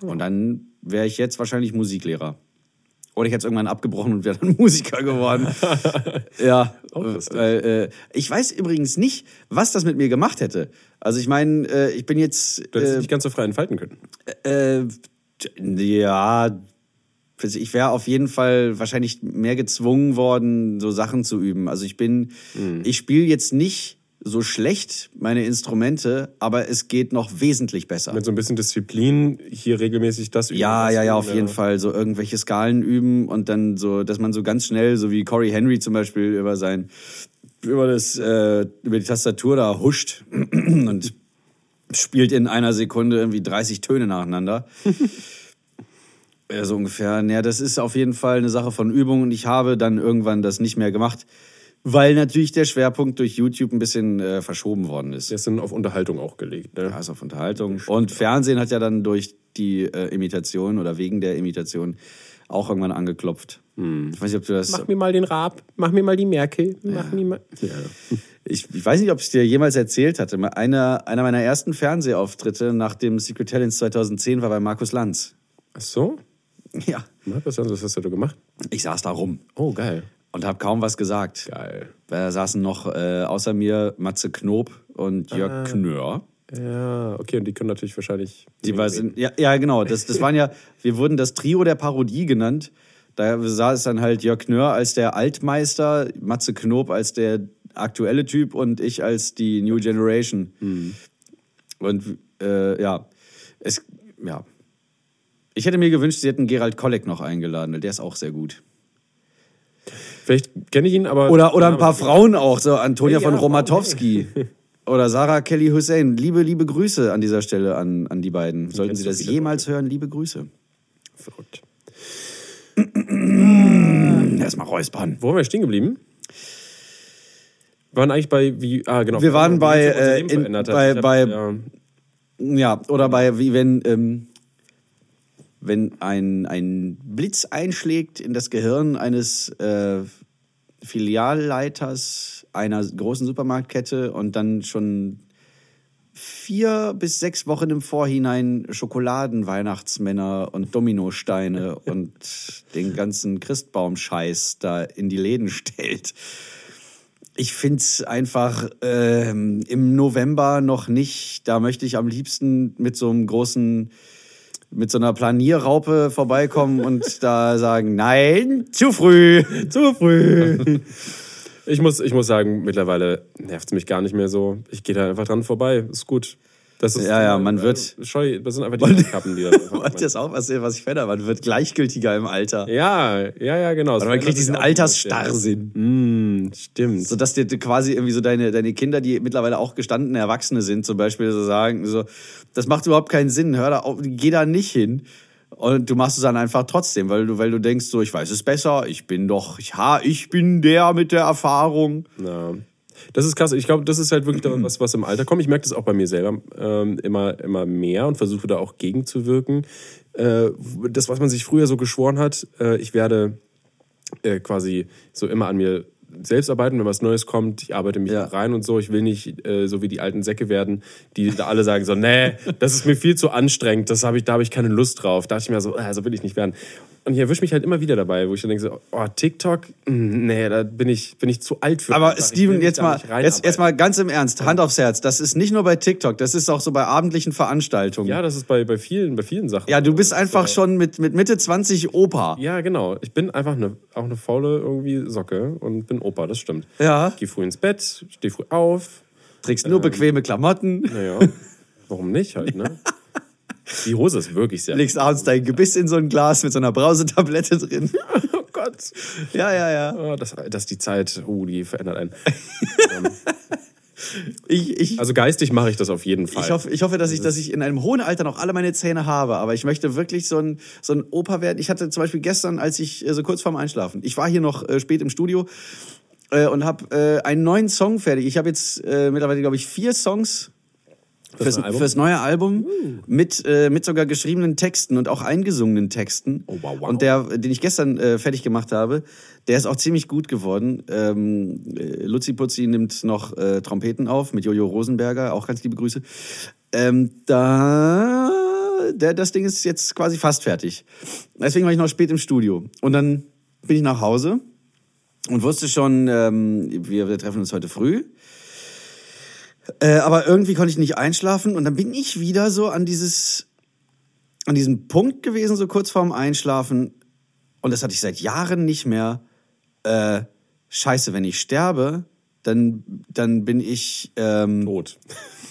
Und dann wäre ich jetzt wahrscheinlich Musiklehrer. Oder ich hätte es irgendwann abgebrochen und wäre dann [LAUGHS] Musiker geworden. [LAUGHS] ja, weil, äh, ich weiß übrigens nicht, was das mit mir gemacht hätte. Also ich meine, äh, ich bin jetzt... Du hättest äh, dich nicht ganz so frei entfalten können. äh, ja, also ich wäre auf jeden Fall wahrscheinlich mehr gezwungen worden, so Sachen zu üben. Also ich bin, ich spiele jetzt nicht so schlecht meine Instrumente, aber es geht noch wesentlich besser. Mit so ein bisschen Disziplin hier regelmäßig das üben. Ja, ja, ja, auf jeden Fall. So irgendwelche Skalen üben und dann so, dass man so ganz schnell, so wie Corey Henry zum Beispiel, über sein, über das, äh, über die Tastatur da huscht [CLEARS THROAT] und spielt in einer Sekunde irgendwie 30 Töne nacheinander. Ja, [LAUGHS] so ungefähr. Ja, das ist auf jeden Fall eine Sache von Übung und ich habe dann irgendwann das nicht mehr gemacht, weil natürlich der Schwerpunkt durch YouTube ein bisschen äh, verschoben worden ist. Der ist dann auf Unterhaltung auch gelegt. Ne? Ja, ist auf Unterhaltung. Und Fernsehen hat ja dann durch die äh, Imitation oder wegen der Imitation auch irgendwann angeklopft. Ich weiß nicht, ob du das. Mach mir mal den Raab, mach mir mal die Merkel, mach mir mal. Ja. Ich, ich weiß nicht, ob ich dir jemals erzählt hatte. Einer, einer meiner ersten Fernsehauftritte nach dem Secret Talents 2010 war bei Markus Lanz. Ach so? Ja. Na, Was was hast du da gemacht? Ich saß da rum Oh, geil. und habe kaum was gesagt. Geil. Da saßen noch äh, außer mir Matze Knob und Jörg Knör. Ja, okay, und die können natürlich wahrscheinlich. Die war, ja, ja, genau. Das, das waren ja, wir wurden das Trio der Parodie genannt. Da saß dann halt Jörg Knör als der Altmeister, Matze Knob als der aktuelle Typ und ich als die New Generation. Und äh, ja, es, ja. Ich hätte mir gewünscht, sie hätten Gerald Kolleg noch eingeladen, der ist auch sehr gut. Vielleicht kenne ich ihn, aber. Oder, oder ein paar Frauen auch, so Antonia Ja, von Romatowski. [LAUGHS] Oder Sarah Kelly Hussein. Liebe, liebe Grüße an dieser Stelle an, an die beiden. Sollten Sie das jemals hören, liebe Grüße. Verrückt. Erstmal räuspern. Wo waren wir stehen geblieben? Wir waren eigentlich bei wie ah genau Wir waren bei, äh, in- bei- hab- bei- ja, Ja, oder bei, wie wenn, ähm, wenn ein, ein Blitz einschlägt in das Gehirn eines äh, Filialleiters einer großen Supermarktkette und dann schon vier bis sechs Wochen im Vorhinein Schokoladen-Weihnachtsmänner und Dominosteine [LAUGHS] und den ganzen Christbaumscheiß da in die Läden stellt. Ich find's einfach ähm, im November noch nicht. Da möchte ich am liebsten mit so einem großen, mit so einer Planierraupe vorbeikommen und [LAUGHS] da sagen, nein, zu früh. Zu früh. [LAUGHS] ich, muss, ich muss sagen, mittlerweile nervt es mich gar nicht mehr so. Ich gehe da einfach dran vorbei. Ist gut. Das ist, Ja, ja, man äh, wird- Scheu, das sind einfach die Kappen, die da [LAUGHS] Wollt ihr das auch was, was ich fände? Man wird gleichgültiger im Alter. Ja, ja, ja, genau. Oder man kriegt diesen Altersstarrsinn. Mm, stimmt. So dass dir quasi irgendwie so deine, deine Kinder, die mittlerweile auch gestandene Erwachsene sind, zum Beispiel so sagen, so, das macht überhaupt keinen Sinn, hör da auf, geh da nicht hin. Und du machst es dann einfach trotzdem, weil du, weil du denkst, so, ich weiß es besser, ich bin doch, ja, ich bin der mit der Erfahrung. Ja. Das ist krass. Ich glaube, das ist halt wirklich [CLEARS THROAT] was, was im Alter kommt. Ich merke das auch bei mir selber ähm, immer, immer mehr und versuche da auch gegenzuwirken. Äh, das, was man sich früher so geschworen hat, äh, ich werde äh, quasi so immer an mir selbst arbeiten, wenn was Neues kommt, ich arbeite mich Ja. rein und so. Ich will nicht äh, so wie die alten Säcke werden, die da alle sagen so, nee, das ist mir viel zu anstrengend, das hab ich, da habe ich keine Lust drauf. Da dachte ich mir so, äh, so will ich nicht werden. Und ich erwische mich halt immer wieder dabei, wo ich dann denke so, oh, TikTok, mh, nee, da bin ich, bin ich zu alt für. Aber Steven, jetzt mal, jetzt, jetzt mal ganz im Ernst, Hand aufs Herz, das ist nicht nur bei TikTok, das ist auch so bei abendlichen Veranstaltungen. Ja, das ist bei, bei, vielen, bei vielen Sachen. Ja, du bist einfach äh, schon mit, mit Mitte 20 Opa. Ja, genau. Ich bin einfach eine, auch eine faule irgendwie Socke und bin Opa, das stimmt. Ja. Geh früh ins Bett, steh früh auf. Trägst nur bequeme Klamotten, Naja, warum nicht halt, ne? [LAUGHS] Die Hose ist wirklich sehr. legst abends dein Gebiss in so ein Glas mit so einer Brausetablette drin. [LAUGHS] Oh Gott. Ja, ja, ja. Oh, das, das ist die Zeit, uh, die verändert einen. [LAUGHS] Ich, ich, Also geistig mache ich das auf jeden Fall. ich, hoffe, ich hoffe, dass ich, dass ich in einem hohen Alter noch alle meine Zähne habe, aber ich möchte wirklich so ein, so ein Opa werden. Ich hatte zum Beispiel gestern, als ich äh, so kurz vorm Einschlafen, ich war hier noch äh, spät im Studio äh, und habe äh, einen neuen Song fertig. Ich habe jetzt äh, mittlerweile, glaube ich, vier Songs fürs, neue Album? fürs neue Album mit, äh, mit sogar geschriebenen Texten und auch eingesungenen Texten. Oh, wow, wow. Und der, den ich gestern äh, fertig gemacht habe, der ist auch ziemlich gut geworden. Ähm, äh, Luzi Putzi nimmt noch äh, Trompeten auf mit Jojo Rosenberger, auch ganz liebe Grüße. Ähm, da, der, das Ding ist jetzt quasi fast fertig. Deswegen war ich noch spät im Studio. Und dann bin ich nach Hause und wusste schon, ähm, wir treffen uns heute früh. Äh, aber irgendwie konnte ich nicht einschlafen und dann bin ich wieder so an dieses, an diesem Punkt gewesen, so kurz vorm Einschlafen. Und das hatte ich seit Jahren nicht mehr. Äh, scheiße, wenn ich sterbe, dann, dann bin ich, ähm, Tot.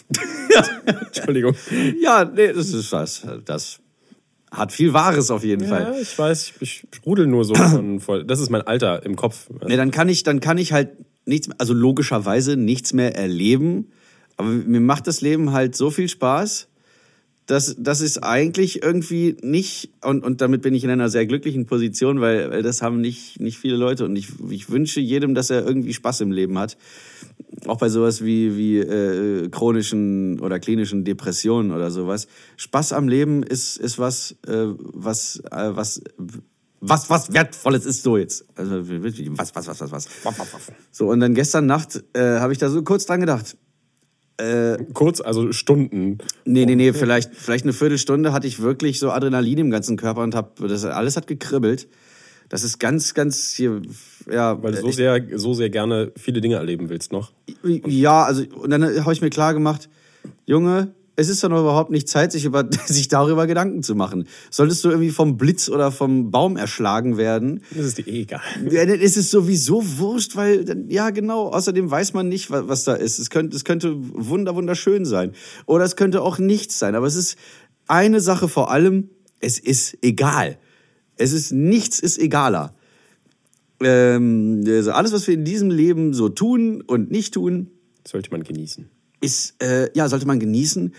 [LAUGHS] Entschuldigung. ja, nee, das ist was. Das hat viel Wahres auf jeden Fall. Ja, ich weiß, ich, ich sprudel nur so [CLEARS THROAT] voll. Das ist mein Alter im Kopf. Nee, dann kann ich, dann kann ich halt nichts, also logischerweise nichts mehr erleben. Aber mir macht das Leben halt so viel Spaß, dass das ist eigentlich irgendwie nicht, und, und damit bin ich in einer sehr glücklichen Position, weil, weil das haben nicht, nicht viele Leute. Und ich, ich wünsche jedem, dass er irgendwie Spaß im Leben hat. Auch bei sowas wie, wie äh, chronischen oder klinischen Depressionen oder sowas. Spaß am Leben ist, ist was, äh, was, äh, was was, was Wertvolles ist so jetzt. Also, was, was, was, was, was. So, und dann gestern Nacht äh, habe ich da so kurz dran gedacht. Kurz, also Stunden. Nee, nee, nee, vielleicht, vielleicht eine Viertelstunde hatte ich wirklich so Adrenalin im ganzen Körper und hab, das alles hat gekribbelt. Das ist ganz, ganz hier, ja. Weil du so sehr, so sehr gerne viele Dinge erleben willst noch. Ja, also, und dann habe ich mir klar gemacht, Junge, es ist doch noch überhaupt nicht Zeit, sich, über, [LAUGHS] sich darüber Gedanken zu machen. Solltest du irgendwie vom Blitz oder vom Baum erschlagen werden, Das ist dir eh egal. dann ist es sowieso wurscht, weil, dann- ja, genau, außerdem weiß man nicht, wa- was da ist. Es könnte, es könnte wunder, wunderschön sein. Oder es könnte auch nichts sein. Aber es ist eine Sache vor allem, es ist egal. Es ist, nichts ist egaler. Ähm, also alles, was wir in diesem Leben so tun und nicht tun, sollte man genießen. Ist, äh, ja, sollte man genießen.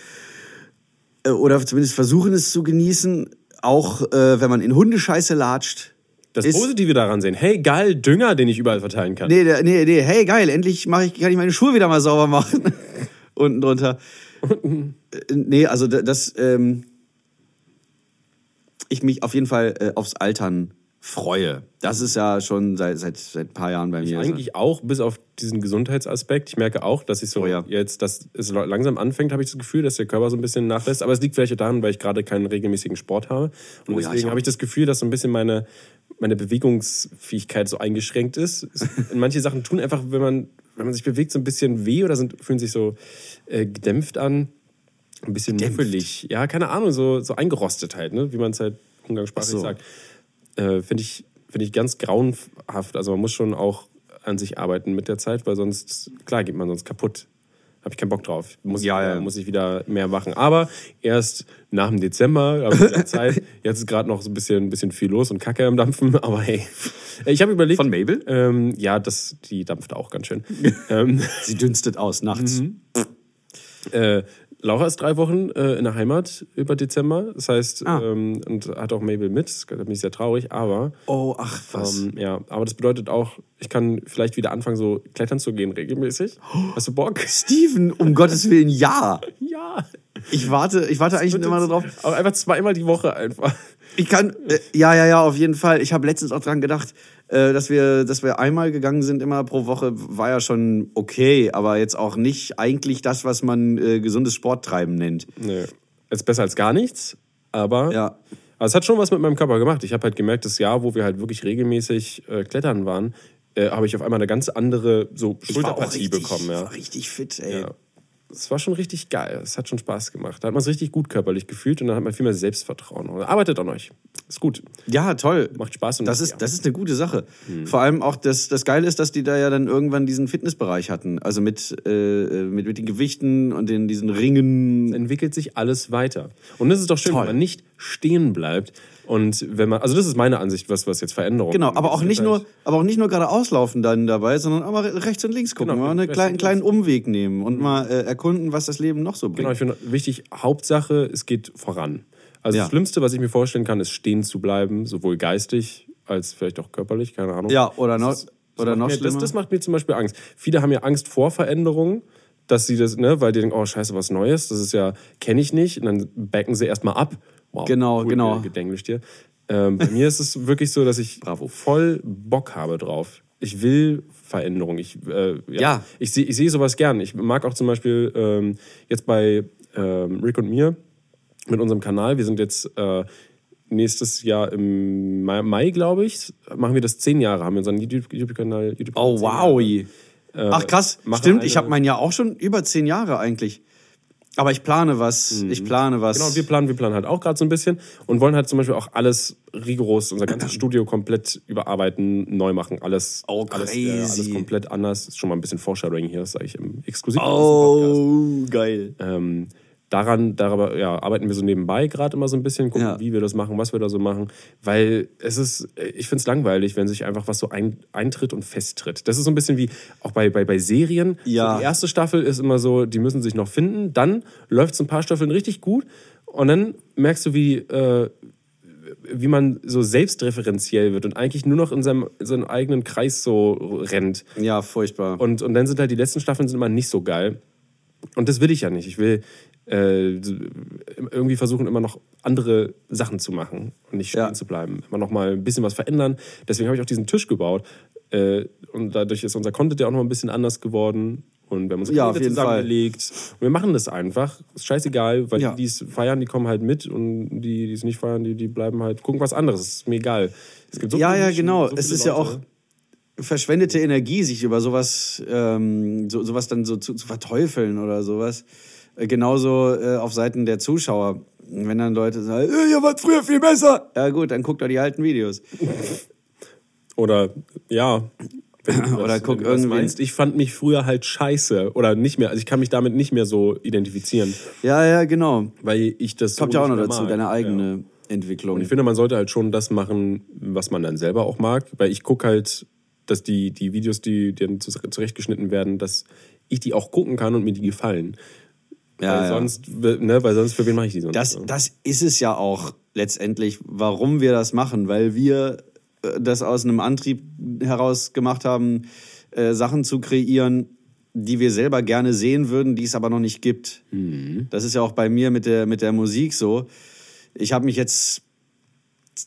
Äh, oder zumindest versuchen es zu genießen. Auch äh, wenn man in Hundescheiße latscht. Das Ist- Positive daran sehen. Hey, geil, Dünger, den ich überall verteilen kann. Nee, nee, nee, hey, geil, endlich mach ich, kann ich meine Schuhe wieder mal sauber machen. [LAUGHS] Unten drunter. Äh, nee, also da- das, ähm, ich mich auf jeden Fall äh, aufs Altern freue. Das ist ja schon seit, seit, seit ein paar Jahren bei mir. so. Eigentlich auch, bis auf diesen Gesundheitsaspekt. Ich merke auch, dass ich so Oh ja. jetzt, dass es langsam anfängt, habe ich das Gefühl, dass der Körper so ein bisschen nachlässt. Aber es liegt vielleicht auch daran, weil ich gerade keinen regelmäßigen Sport habe. Und Oh ich deswegen habe ich das Gefühl, dass so ein bisschen meine, meine Bewegungsfähigkeit so eingeschränkt ist. [LAUGHS] Manche Sachen tun einfach, wenn man, wenn man sich bewegt, so ein bisschen weh oder sind, fühlen sich so äh, gedämpft an. Ein bisschen Gedämpft? muffelig. Ja, keine Ahnung, so, so eingerostet halt, ne? wie man es halt umgangssprachlich Ach so. sagt äh, finde ich, finde ich ganz grauenhaft. Also man muss schon auch an sich arbeiten mit der Zeit, weil sonst, klar, geht man sonst kaputt. Habe ich keinen Bock drauf. Muss, Ja, ich, ja. wieder- muss ich wieder mehr machen. Aber erst nach dem Dezember habe ich wieder [LAUGHS] Zeit. Jetzt ist gerade noch so ein bisschen, ein bisschen viel los und Kacke am Dampfen. [LAUGHS] Aber hey, ich habe überlegt. Von Mabel? Ähm, ja, das, die dampft auch ganz schön. [LAUGHS] ähm, Sie dünstet aus nachts. Mhm. äh, Laura ist drei Wochen äh, in der Heimat über Dezember. Das heißt, Ah. ähm, und hat auch Mabel mit. Da bin ich sehr traurig. Aber Oh, ach was. ähm, ja, aber das bedeutet auch, ich kann vielleicht wieder anfangen, so klettern zu gehen regelmäßig. Hast du Bock? Steven, um [LAUGHS] Gottes Willen, ja. Ja. Ich warte, ich warte eigentlich immer darauf. Aber einfach zweimal die Woche einfach. Ich kann, äh, ja, ja, ja, auf jeden Fall. Ich habe letztens auch dran gedacht, äh, dass wir, dass wir einmal gegangen sind, immer pro Woche, war ja schon okay, aber jetzt auch nicht eigentlich das, was man äh, gesundes Sporttreiben nennt. Nee. Ist besser als gar nichts, aber. Ja. Aber es hat schon was mit meinem Körper gemacht. Ich habe halt gemerkt, das Jahr, wo wir halt wirklich regelmäßig äh, klettern waren, äh, habe ich auf einmal eine ganz andere so Ich war auch Schulterpartie richtig, bekommen. Ja. war richtig fit, ey. Ja. Es war schon richtig geil. Es hat schon Spaß gemacht. Da hat man es richtig gut körperlich gefühlt und dann hat man viel mehr Selbstvertrauen. Arbeitet an euch. Ist gut. Ja, toll. Macht Spaß. Und Das ja. ist, das ist eine gute Sache. Vor allem auch das, das Geile ist, dass die da ja dann irgendwann diesen Fitnessbereich hatten. Also mit, äh, mit, mit den Gewichten und den, diesen Ringen. entwickelt sich alles weiter. Und das ist doch schön, Toll. wenn man nicht stehen bleibt. Und wenn man, also das ist meine Ansicht, was, was jetzt Veränderungen Genau, aber auch nicht nur, aber auch nicht nur geradeaus laufen dann dabei, sondern auch mal rechts und links gucken, Genau, mal einen kleinen, kleinen Umweg nehmen und mal äh, erkunden, was das Leben noch so bringt. Genau, ich finde wichtig, Hauptsache, es geht voran. Also Ja. das Schlimmste, was ich mir vorstellen kann, ist stehen zu bleiben, sowohl geistig als vielleicht auch körperlich, keine Ahnung. Ja, oder noch, Das- oder macht noch mir, schlimmer. das, das macht mir zum Beispiel Angst. Viele haben ja Angst vor Veränderungen, dass sie das, ne, weil die denken, oh scheiße, was Neues, das ist ja, kenne ich nicht. Und dann backen sie erstmal ab. Wow, Genau, genau. Gedenklich dir. Ähm, bei mir ist es [LAUGHS] wirklich so, dass ich Bravo. voll Bock habe drauf. Ich will Veränderung. Ich, äh, ja, Ja. Ich sehe ich seh sowas gern. Ich mag auch zum Beispiel ähm, jetzt bei ähm, Rick und mir mit unserem Kanal. Wir sind jetzt äh, nächstes Jahr im Mai, Mai glaube ich, machen wir das zehn Jahre, haben wir unseren YouTube- YouTube-Kanal. YouTube Oh, wow. Ach krass, stimmt, ich eine- habe mein Jahr auch schon über zehn Jahre eigentlich. Aber ich plane was, ich plane was. Genau, wir planen, wir planen halt auch gerade so ein bisschen und wollen halt zum Beispiel auch alles rigoros, unser ganzes [CLEARS THROAT] Studio komplett überarbeiten, neu machen, alles, Oh, alles, äh, alles komplett anders. Ist schon mal ein bisschen Foreshadowing hier, das sage ich im exklusiv. Podcast. oh, geil. Ähm, daran, darüber ja, arbeiten wir so nebenbei gerade immer so ein bisschen, gucken, Ja. wie wir das machen, was wir da so machen. Weil es ist, ich finde es langweilig, wenn sich einfach was so ein, eintritt und festtritt. Das ist so ein bisschen wie auch bei, bei, bei Serien. Ja. So die erste Staffel ist immer so, die müssen sich noch finden. Dann läuft es ein paar Staffeln richtig gut. Und dann merkst du, wie, äh, wie man so selbstreferenziell wird und eigentlich nur noch in seinem, in seinem eigenen Kreis so rennt. Ja, furchtbar. Und, und dann sind halt die letzten Staffeln sind immer nicht so geil. Und das will ich ja nicht. Ich will äh, irgendwie versuchen immer noch andere Sachen zu machen und nicht stehen Ja. zu bleiben. Immer noch mal ein bisschen was verändern. Deswegen habe ich auch diesen Tisch gebaut. Äh, und dadurch ist unser Content ja auch noch ein bisschen anders geworden. Und wir haben uns Ja, Fall. zusammengelegt. Und wir machen das einfach. Ist scheißegal, weil Ja. die, die es feiern, die kommen halt mit. Und die, die es nicht feiern, die, die bleiben halt, gucken was anderes. Ist mir egal. Es gibt so ja, ja, Menschen, genau. so es ist ja Leute. auch verschwendete Energie, sich über sowas, ähm, so, sowas dann so zu, zu verteufeln oder sowas. Äh, genauso äh, auf Seiten der Zuschauer. Wenn dann Leute sagen, äh, ihr wart früher viel besser. Ja gut, dann guckt doch die alten Videos. Oder ja. Du [LAUGHS] Oder das, guck du das irgendwie- meinst, ich fand mich früher halt scheiße oder nicht mehr, also ich kann mich damit nicht mehr so identifizieren, Ja, ja, genau. weil ich das Kommt so ja auch noch dazu, mag. deine Ja. eigene Entwicklung. Und ich finde, man sollte halt schon das machen, was man dann selber auch mag, weil ich gucke halt, dass die, die Videos, die, die dann zu- zurechtgeschnitten werden, dass ich die auch gucken kann und mir die gefallen. Ja, weil, ja. Sonst, ne, weil sonst, für wen mache ich die sonst? Das, das ist es ja auch letztendlich, warum wir das machen, weil wir äh, das aus einem Antrieb heraus gemacht haben, äh, Sachen zu kreieren, die wir selber gerne sehen würden, die es aber noch nicht gibt. Das ist ja auch bei mir mit der, mit der Musik so. Ich habe mich jetzt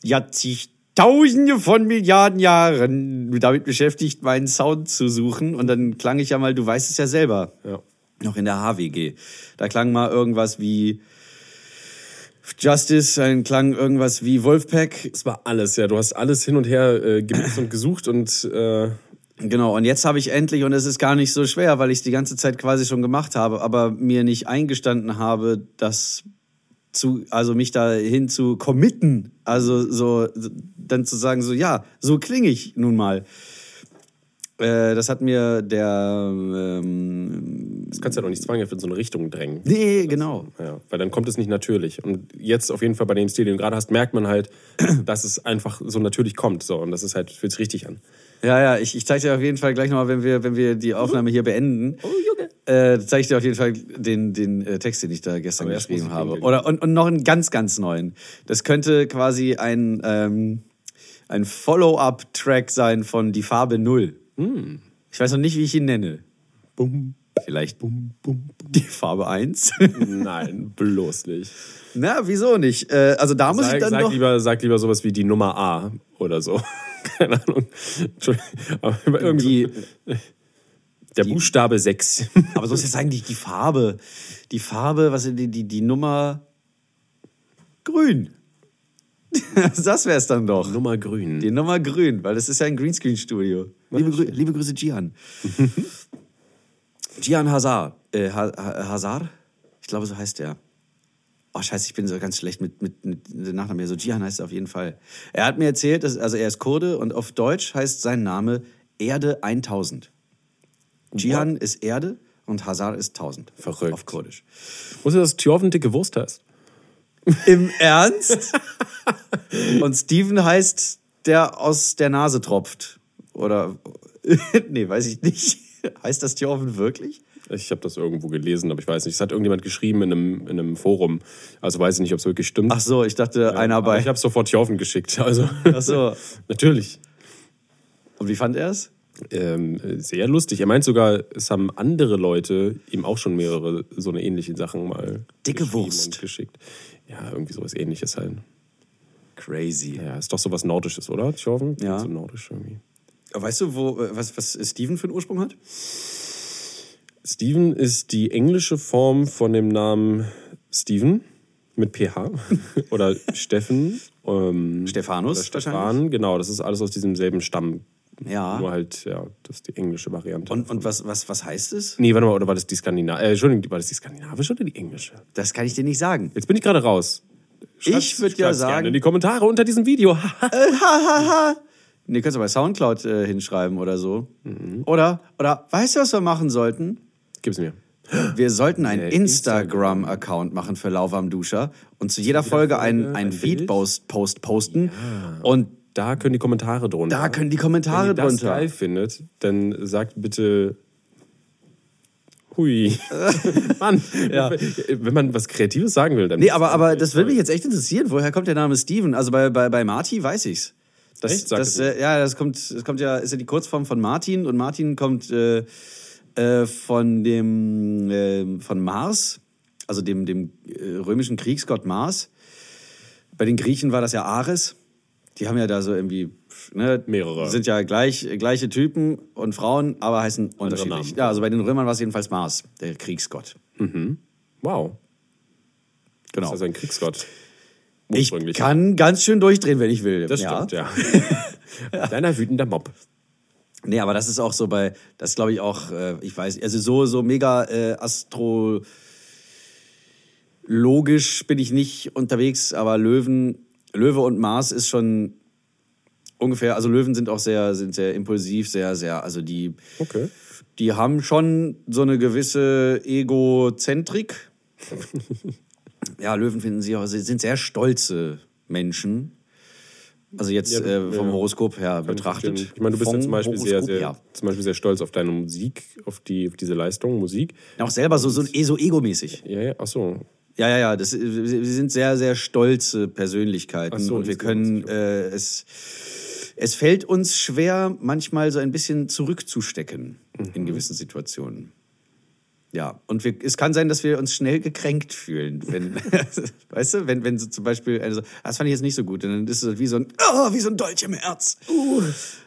Jahrtausende von Milliarden Jahren damit beschäftigt, meinen Sound zu suchen. Und dann klang ich ja mal, du weißt es ja selber, ja. Noch in der HWG. Da klang mal irgendwas wie Justice, dann klang irgendwas wie Wolfpack. Es war alles, ja. Du hast alles hin und her äh, gemixt und gesucht und äh, Genau, und jetzt habe ich endlich, und es ist gar nicht so schwer, weil ich es die ganze Zeit quasi schon gemacht habe, aber mir nicht eingestanden habe, das zu, also mich dahin zu committen. Also so, dann zu sagen, so, ja, so klinge ich nun mal. Äh, das hat mir der, ähm, das kannst du ja doch nicht zwanghaft in so eine Richtung drängen. nee, genau. Ja, weil dann kommt es nicht natürlich. Und jetzt auf jeden Fall bei dem Stil, den du gerade hast, merkt man halt, [CLEARS THROAT] dass es einfach so natürlich kommt. So, und das ist halt, fühlt sich richtig an. Ja, ja, ich, ich zeige dir auf jeden Fall gleich nochmal, wenn wir, wenn wir die Aufnahme hier beenden, Oh, Junge. äh, zeige ich dir auf jeden Fall den, den äh, Text, den ich da gestern erst geschrieben habe. Oder, und, und noch einen ganz, ganz neuen. Das könnte quasi ein, ähm, ein Follow-up-Track sein von Die Farbe Null. Hm. Ich weiß noch nicht, wie ich ihn nenne. Bum, Vielleicht bum, bum, bum. die Farbe 1. Nein, bloß nicht. Na, wieso nicht? Äh, also da muss ich Sag, dann sag, doch... lieber, sag lieber sowas wie die Nummer A oder so. [LAUGHS] Keine Ahnung. Entschuldigung. Aber irgendwie Die, der Buchstabe 6. [LAUGHS] aber so ist jetzt eigentlich die Farbe. Die Farbe, was ist die, die, die Nummer grün. [LAUGHS] das wäre es dann doch. Nummer grün. Die Nummer grün, weil das ist ja ein Greenscreen-Studio. Liebe, Grü liebe Grüße, Gian. Gian Hazard. Äh, ha ha Hazard? Ich glaube, so heißt er. Oh, scheiße, ich bin so ganz schlecht mit, mit, mit dem Nachnamen. Ja, So Gian heißt er auf jeden Fall. Er hat mir erzählt, dass, also er ist Kurde und auf Deutsch heißt sein Name Erde 1000. Gian ist Erde und Hazard ist 1000. Verrückt. Auf Kurdisch. Wusstest du, dass Tjorven dicke Wurst heißt? [LAUGHS] Im Ernst? [LAUGHS] Und Steven heißt, der aus der Nase tropft. Oder, [LAUGHS] nee, weiß ich nicht. [LAUGHS] Heißt das Tjorven wirklich? Ich habe das irgendwo gelesen, aber ich weiß nicht. Es hat irgendjemand geschrieben in einem, in einem Forum. Also weiß ich nicht, ob es wirklich stimmt. Ach so, ich dachte, einer aber bei. ich habe sofort Tjorven geschickt. [LAUGHS] Also Ach so. [LAUGHS] natürlich. Und wie fand er es? Ähm, sehr lustig. Er meint sogar, es haben andere Leute ihm auch schon mehrere so eine ähnliche Sachen mal Dicke Wurst. geschickt. Ja, irgendwie sowas ähnliches halt. Crazy. Ja, ist doch sowas Nordisches, oder? Tjorven? Ja. So nordisch irgendwie. Weißt du, wo, äh, was, was Steven für einen Ursprung hat? Steven ist die englische Form von dem Namen Steven mit PH [LAUGHS] oder Steffen. Ähm, Stephanus Stefan, genau. Das ist alles aus diesem selben Stamm. Ja. Nur halt, ja, das ist die englische Variante. Und, und was, was, was heißt es? nee, warte mal, oder war das die Skandinavische? Äh, Entschuldigung, war das die skandinavische oder die englische? Das kann ich dir nicht sagen. Jetzt bin ich gerade raus. Ich würd ja schreib's sagen- Gerne in die Kommentare unter diesem Video. [LAUGHS] Nee, kannst du bei Soundcloud äh, hinschreiben oder so. Mhm. Oder, oder, weißt du, was wir machen sollten? Gib's mir. Wir sollten einen Instagram-Account machen für Lauwarm Duscher und zu jeder Folge ein, ein ein Feed-Post Post posten. Und Da können die Kommentare drunter. da können die Kommentare Wenn ihr das drunter. geil findet, dann sagt bitte. Hui. [LAUGHS] Mann, Ja. wenn man was Kreatives sagen will, dann. Nee, aber, aber das würde mich jetzt echt interessieren. Woher kommt der Name Steven? Also bei, bei, bei Marty weiß ich's. Das, Echt? Sag das, äh, ja, das kommt, das kommt ja, ist ja die Kurzform von Martin und Martin kommt äh, äh, von dem äh, von Mars. also dem, dem äh, römischen Kriegsgott Mars. Bei den Griechen war das ja Ares. Die haben ja da so irgendwie, ne, Mehrere. sind ja gleich, gleiche Typen und Frauen, aber heißen unterschiedlich. Ja, also bei den Römern war es jedenfalls Mars, der Kriegsgott. Wow. Genau. Das ist also ein Kriegsgott. Ich kann ganz schön durchdrehen, wenn ich will. Das stimmt, ja. [LAUGHS] Kleiner wütender Mob. Nee, aber das ist auch so bei, das glaube ich auch, äh, ich weiß, also so, so mega äh, astrologisch bin ich nicht unterwegs, aber Löwen, Löwe und Mars ist schon ungefähr, also Löwen sind auch sehr, sind sehr impulsiv, sehr, sehr, also die, Okay. die haben schon so eine gewisse Egozentrik. [LAUGHS] ja, Löwen finden sie auch, sie sind sehr stolze Menschen. Also jetzt Ja, äh, vom ja. Horoskop her ich betrachtet. Ich meine, du bist ja zum Beispiel, sehr, Horoskop sehr, her. zum Beispiel sehr stolz auf deine Musik, auf, die, auf diese Leistung, Musik. Auch selber so, so, so egomäßig. Ja, ja, ach so. Ja, ja, ja. Das, wir sind sehr, sehr stolze Persönlichkeiten. Ach so, und wir können äh, es. Es fällt uns schwer, manchmal so ein bisschen zurückzustecken Mhm. in gewissen Situationen. Ja, und wir, es kann sein, dass wir uns schnell gekränkt fühlen, wenn, [LAUGHS] weißt du, wenn, wenn so zum Beispiel, also, das fand ich jetzt nicht so gut, und dann ist es wie so ein, oh, wie so ein Dolch im Herz, Uh.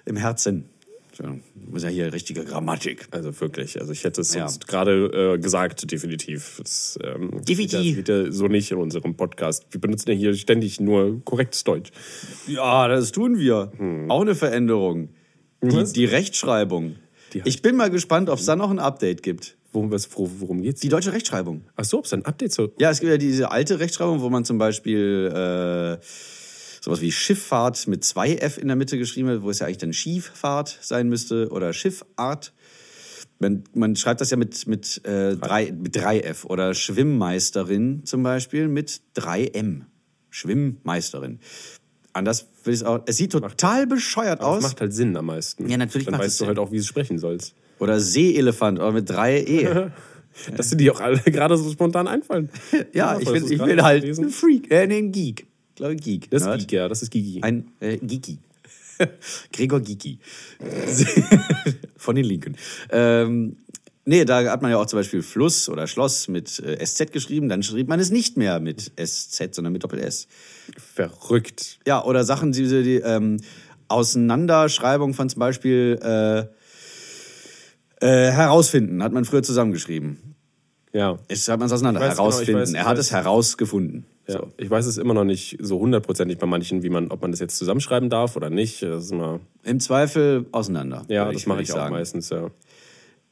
im Herzen. Entschuldigung, muss ja hier richtige Grammatik. Also wirklich, also ich hätte es Ja. sonst gerade äh, gesagt, definitiv. Das, ähm, Definitiv. Das geht ja so nicht in unserem Podcast. Wir benutzen ja hier ständig nur korrektes Deutsch. Ja, das tun wir. Auch eine Veränderung. Die, die Rechtschreibung. Die- ich bin mal gespannt, ob es da noch ein Update gibt. Worum, was, wo, worum geht's? Die deutsche Rechtschreibung. Ach so, ob es ein Update so. Ja, es gibt ja diese alte Rechtschreibung, wo man zum Beispiel äh, sowas wie Schifffahrt mit zwei F in der Mitte geschrieben wird, wo es ja eigentlich dann Schieffahrt sein müsste oder Schiffart. Man, man schreibt das ja mit, mit, äh, drei, mit drei F oder Schwimmmeisterin zum Beispiel mit drei M. Schwimmmeisterin. Anders will ich es auch. Es sieht total bescheuert Aber aus. es macht halt Sinn am meisten. Ja, natürlich Dann macht weißt es du Sinn. halt auch, wie du sprechen sollst. Oder Seeelefant, aber mit drei E. [LAUGHS] Dass dir die auch alle gerade so spontan einfallen. [LAUGHS] ja, ich, hast bin, ich bin halt gelesen? ein Freak. Äh, nee, ein Geek. Ich glaube, Geek. Das ist Nerd. Geek, ja, das ist Gigi. Ein äh, Geeky. [LAUGHS] Gregor Geeky. Von den Linken. Ähm, nee, da hat man ja auch zum Beispiel Fluss oder Schloss mit äh, SZ geschrieben. Dann schrieb man es nicht mehr mit SZ, sondern mit Doppel-S. Verrückt. Ja, oder Sachen, die, die ähm, Auseinanderschreibung von zum Beispiel äh, äh, herausfinden, hat man früher zusammengeschrieben. Ja. Jetzt schreibt man es auseinander. Ich weiß genau, ich herausfinden. weiß, er ich hat es herausgefunden. Ja, So. ich weiß es immer noch nicht so hundertprozentig bei manchen, wie man, ob man das jetzt zusammenschreiben darf oder nicht. Das ist immer, Im Zweifel auseinander. ja, das mache würde ich auch meistens, ja.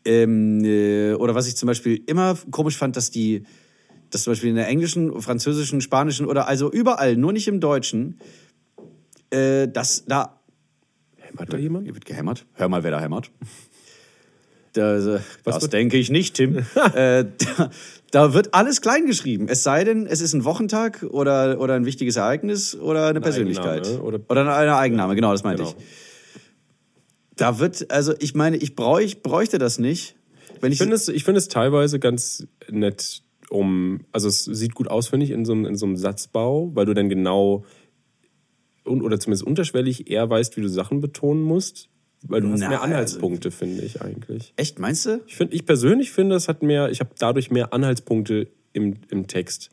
Ähm, äh, oder was ich zum Beispiel immer komisch fand, dass die, dass zum Beispiel in der englischen, französischen, spanischen oder also überall, nur nicht im Deutschen, äh, dass da. Hämmert da jemand? Hier wird gehämmert. Hör mal, wer da hämmert. Äh, das wird- denke ich nicht, Tim. [LAUGHS] äh, da, da wird alles klein geschrieben. Es sei denn, es ist ein Wochentag oder, oder ein wichtiges Ereignis oder eine Persönlichkeit. Eigenname oder- oder eine Eigenname, genau, das meinte Genau. ich. Da wird, also ich meine, ich, bräuch, bräuchte das nicht. Wenn ich, Ich finde es, ich finde es teilweise ganz nett, um, also es sieht gut aus, finde ich, in so, einem, in so einem Satzbau, weil du dann genau und, oder zumindest unterschwellig eher weißt, wie du Sachen betonen musst, weil du hast Na, mehr also- Anhaltspunkte, finde ich eigentlich. Echt, meinst du? Ich finde, ich persönlich finde, es hat mehr, ich habe dadurch mehr Anhaltspunkte im, im Text.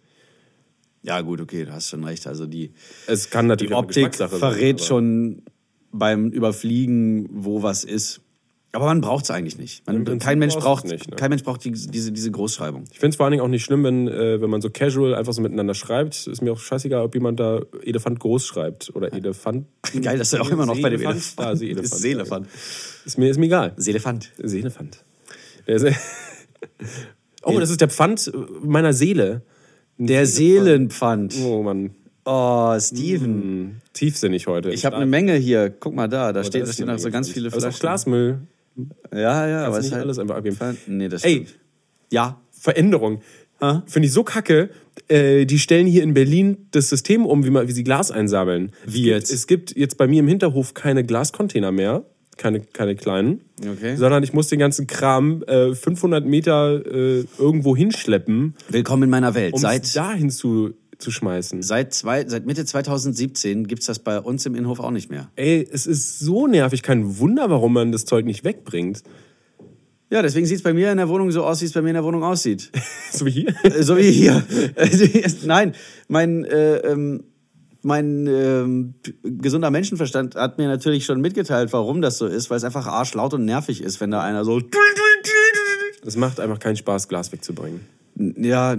Ja, gut, okay, du hast schon recht. Also die, Es kann natürlich die Optik verrät aber- schon beim Überfliegen, wo was ist. Aber man braucht es eigentlich nicht. Man, kein, Mensch braucht, nicht, ne? kein Mensch braucht die, diese, diese Großschreibung. Ich finde es vor allen Dingen auch nicht schlimm, wenn, äh, wenn man so casual einfach so miteinander schreibt. Ist mir auch scheißegal, ob jemand da Elefant groß schreibt oder Elefant. Geil, dass er auch immer noch bei dem. Elefant Ah, Seelefant. ist. Seelefant. Ist mir, ist mir egal. Seelefant. Seelefant. [LAUGHS] Oh, das ist der Pfand meiner Seele. Der Seelenpfand. Oh Mann, Oh, Steven. Hm, tiefsinnig heute. Ich habe eine Menge hier. Guck mal da, da Oh, steht, da da stehen noch so ganz viele Aber ist auch Flaschen. Glasmüll. Ja, ja, aber Kannst es nicht ist halt alles einfach abgeben. Pfand- Nee, das Ey. stimmt. Ja. Veränderung. Hä? Finde ich so kacke. Äh, die stellen hier in Berlin das System um, wie, man, wie sie Glas einsammeln. Wie es jetzt? Gibt, es gibt jetzt bei mir im Hinterhof keine Glascontainer mehr. Keine, keine kleinen. Okay. Sondern ich muss den ganzen Kram äh, 500 Meter äh, irgendwo hinschleppen, Willkommen in meiner Welt. um Seit, es dahin zu, zu schmeißen. seit, zwei, seit Mitte 2017 gibt's das bei uns im Innenhof auch nicht mehr. Ey, es ist so nervig. Kein Wunder, warum man das Zeug nicht wegbringt. Ja, deswegen sieht es bei mir in der Wohnung so aus, wie es bei mir in der Wohnung aussieht. [LAUGHS] So wie hier? Äh, so wie hier. [LAUGHS] Nein, mein, äh, ähm, mein ähm, gesunder Menschenverstand hat mir natürlich schon mitgeteilt, warum das so ist, weil es einfach arschlaut und nervig ist, wenn da einer so. Es macht einfach keinen Spaß, Glas wegzubringen. Ja,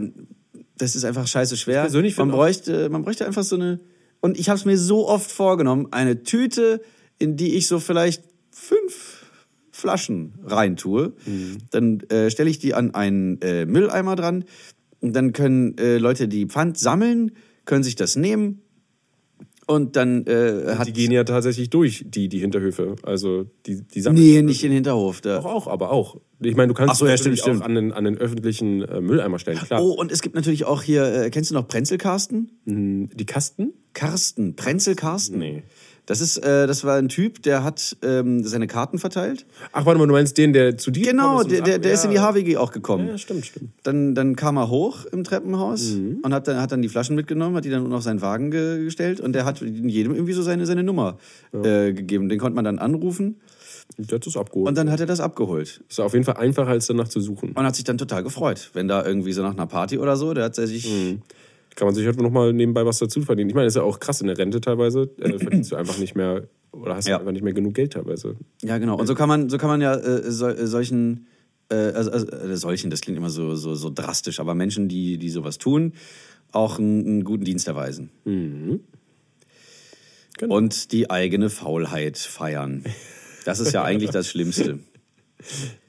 das ist einfach scheiße schwer. Ich persönlich man bräuchte, man bräuchte einfach so eine. Und ich habe es mir so oft vorgenommen, eine Tüte, in die ich so vielleicht fünf Flaschen reintue. Mhm. Dann äh, stelle ich die an einen äh, Mülleimer dran. Und dann können äh, Leute, die Pfand sammeln, können sich das nehmen. Und dann äh, hat Die gehen ja tatsächlich durch, die, die Hinterhöfe. Also die, die sammeln. Nee, nicht in den Hinterhof. Da. Auch, auch, aber auch. Ich meine, du kannst so, ja, natürlich stimmt, auch an den, an den öffentlichen äh, Mülleimer stellen, klar. Oh, und es gibt natürlich auch hier, äh, kennst du noch Prenzel Carsten? Die Kasten? Karsten, Prenzel Carsten. Nee. Das ist, äh, das war ein Typ, der hat ähm, seine Karten verteilt. Ach, warte mal, du meinst den, der zu dir Genau, gekommen der, der, der ja. ist in die HWG auch gekommen. Ja, stimmt, stimmt. Dann, dann kam er hoch im Treppenhaus Mhm. und hat dann, hat dann die Flaschen mitgenommen, hat die dann auf seinen Wagen ge gestellt und der hat jedem irgendwie so seine, seine Nummer äh, gegeben. Den konnte man dann anrufen Der hat das abgeholt. und dann hat er das abgeholt. ist auf jeden Fall einfacher, als danach zu suchen. Und hat sich dann total gefreut, wenn da irgendwie so nach einer Party oder so, der hat er sich. Mhm. Kann man sich halt noch mal nebenbei was dazu verdienen. Ich meine, ist ja auch krass in der Rente teilweise. Äh, [CLEARS THROAT] verdienst du einfach nicht mehr oder hast Ja. einfach nicht mehr genug Geld teilweise. Ja, genau. Und so kann man, so kann man ja äh, so, äh, solchen, äh, also, also äh, solchen, das klingt immer so, so, so drastisch, aber Menschen, die, die sowas tun, auch einen, einen guten Dienst erweisen. Genau. Und die eigene Faulheit feiern. Das ist ja eigentlich das Schlimmste. [LAUGHS]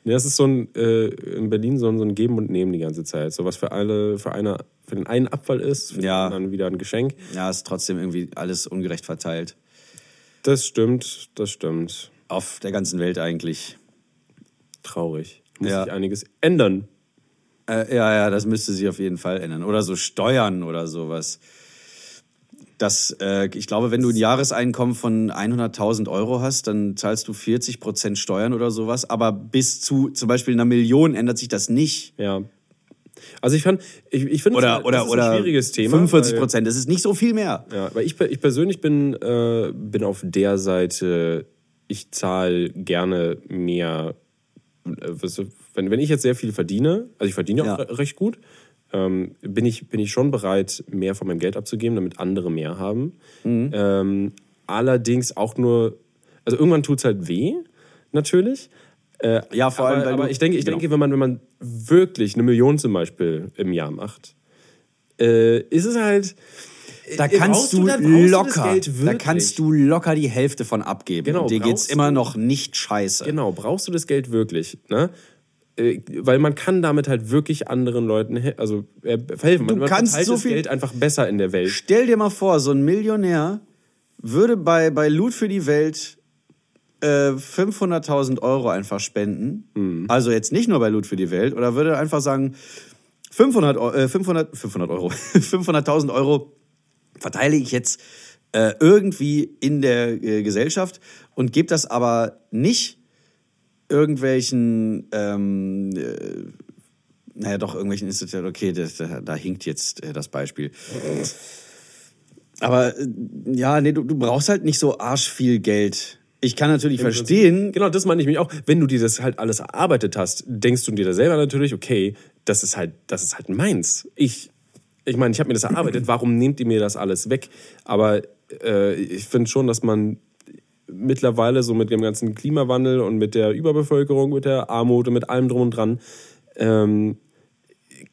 Ja, das ist so ein, äh, in Berlin so ein, so ein Geben und Nehmen die ganze Zeit. So was für alle, für eine, für den einen Abfall ist, für Ja. den anderen wieder ein Geschenk. Ja, ist trotzdem irgendwie alles ungerecht verteilt. Das stimmt, das stimmt. Auf der ganzen Welt eigentlich. Traurig. Muss Ja. sich einiges ändern. Äh, ja, ja, das müsste sich auf jeden Fall ändern. Oder so Steuern oder sowas. Das, äh, ich glaube, wenn du ein Jahreseinkommen von 100.000 Euro hast, dann zahlst du 40 Prozent Steuern oder sowas. Aber bis zu zum Beispiel einer Million ändert sich das nicht. Ja. Also ich fand, ich, ich finde, Oder, das oder, ist oder ein schwieriges Thema. 45 weil- Prozent. Das ist nicht so viel mehr. Ja, weil ich, ich persönlich bin, äh, bin auf der Seite, ich zahle gerne mehr. äh, Wenn, wenn ich jetzt sehr viel verdiene, also ich verdiene ja. auch recht gut, ähm, bin, ich, bin ich schon bereit, mehr von meinem Geld abzugeben, damit andere mehr haben. Mhm. Ähm, allerdings auch nur, also irgendwann tut es halt weh, natürlich. Äh, Ja, vor allem, aber, weil aber du- ich denke, ich genau. denke, wenn man, wenn man wirklich eine Million zum Beispiel im Jahr macht, äh, ist es halt. Da äh, kannst du, du locker, da kannst du locker die Hälfte von abgeben. Genau, Und dir geht's immer du- noch nicht scheiße. Genau, brauchst du das Geld wirklich? Ne? Äh, Weil man kann damit halt wirklich anderen Leuten also, äh, verhelfen. Man, man kannst so viel- Geld einfach besser in der Welt. Stell dir mal vor, so ein Millionär würde bei, bei Loot für die Welt äh, 500.000 Euro einfach spenden. Mhm. Also jetzt nicht nur bei Loot für die Welt. Oder würde einfach sagen, 500, Eu- äh, 500, 500 Euro, [LAUGHS] 500.000 Euro verteile ich jetzt äh, irgendwie in der äh, Gesellschaft und gebe das aber nicht irgendwelchen, ähm, äh, naja, doch irgendwelchen Institutionen, okay, das, da, da hinkt jetzt äh, das Beispiel. [LAUGHS] Aber äh, ja, nee, du, du brauchst halt nicht so arsch viel Geld. Ich kann natürlich verstehen, Genau, das meine ich mich auch. Wenn du dir das halt alles erarbeitet hast, denkst du dir da selber natürlich, okay, das ist halt, das ist halt meins. Ich, ich meine, ich habe mir das erarbeitet, [CLEARS THROAT] warum nehmt ihr mir das alles weg? Aber äh, ich finde schon, dass man mittlerweile so mit dem ganzen Klimawandel und mit der Überbevölkerung, mit der Armut und mit allem drum und dran, ähm,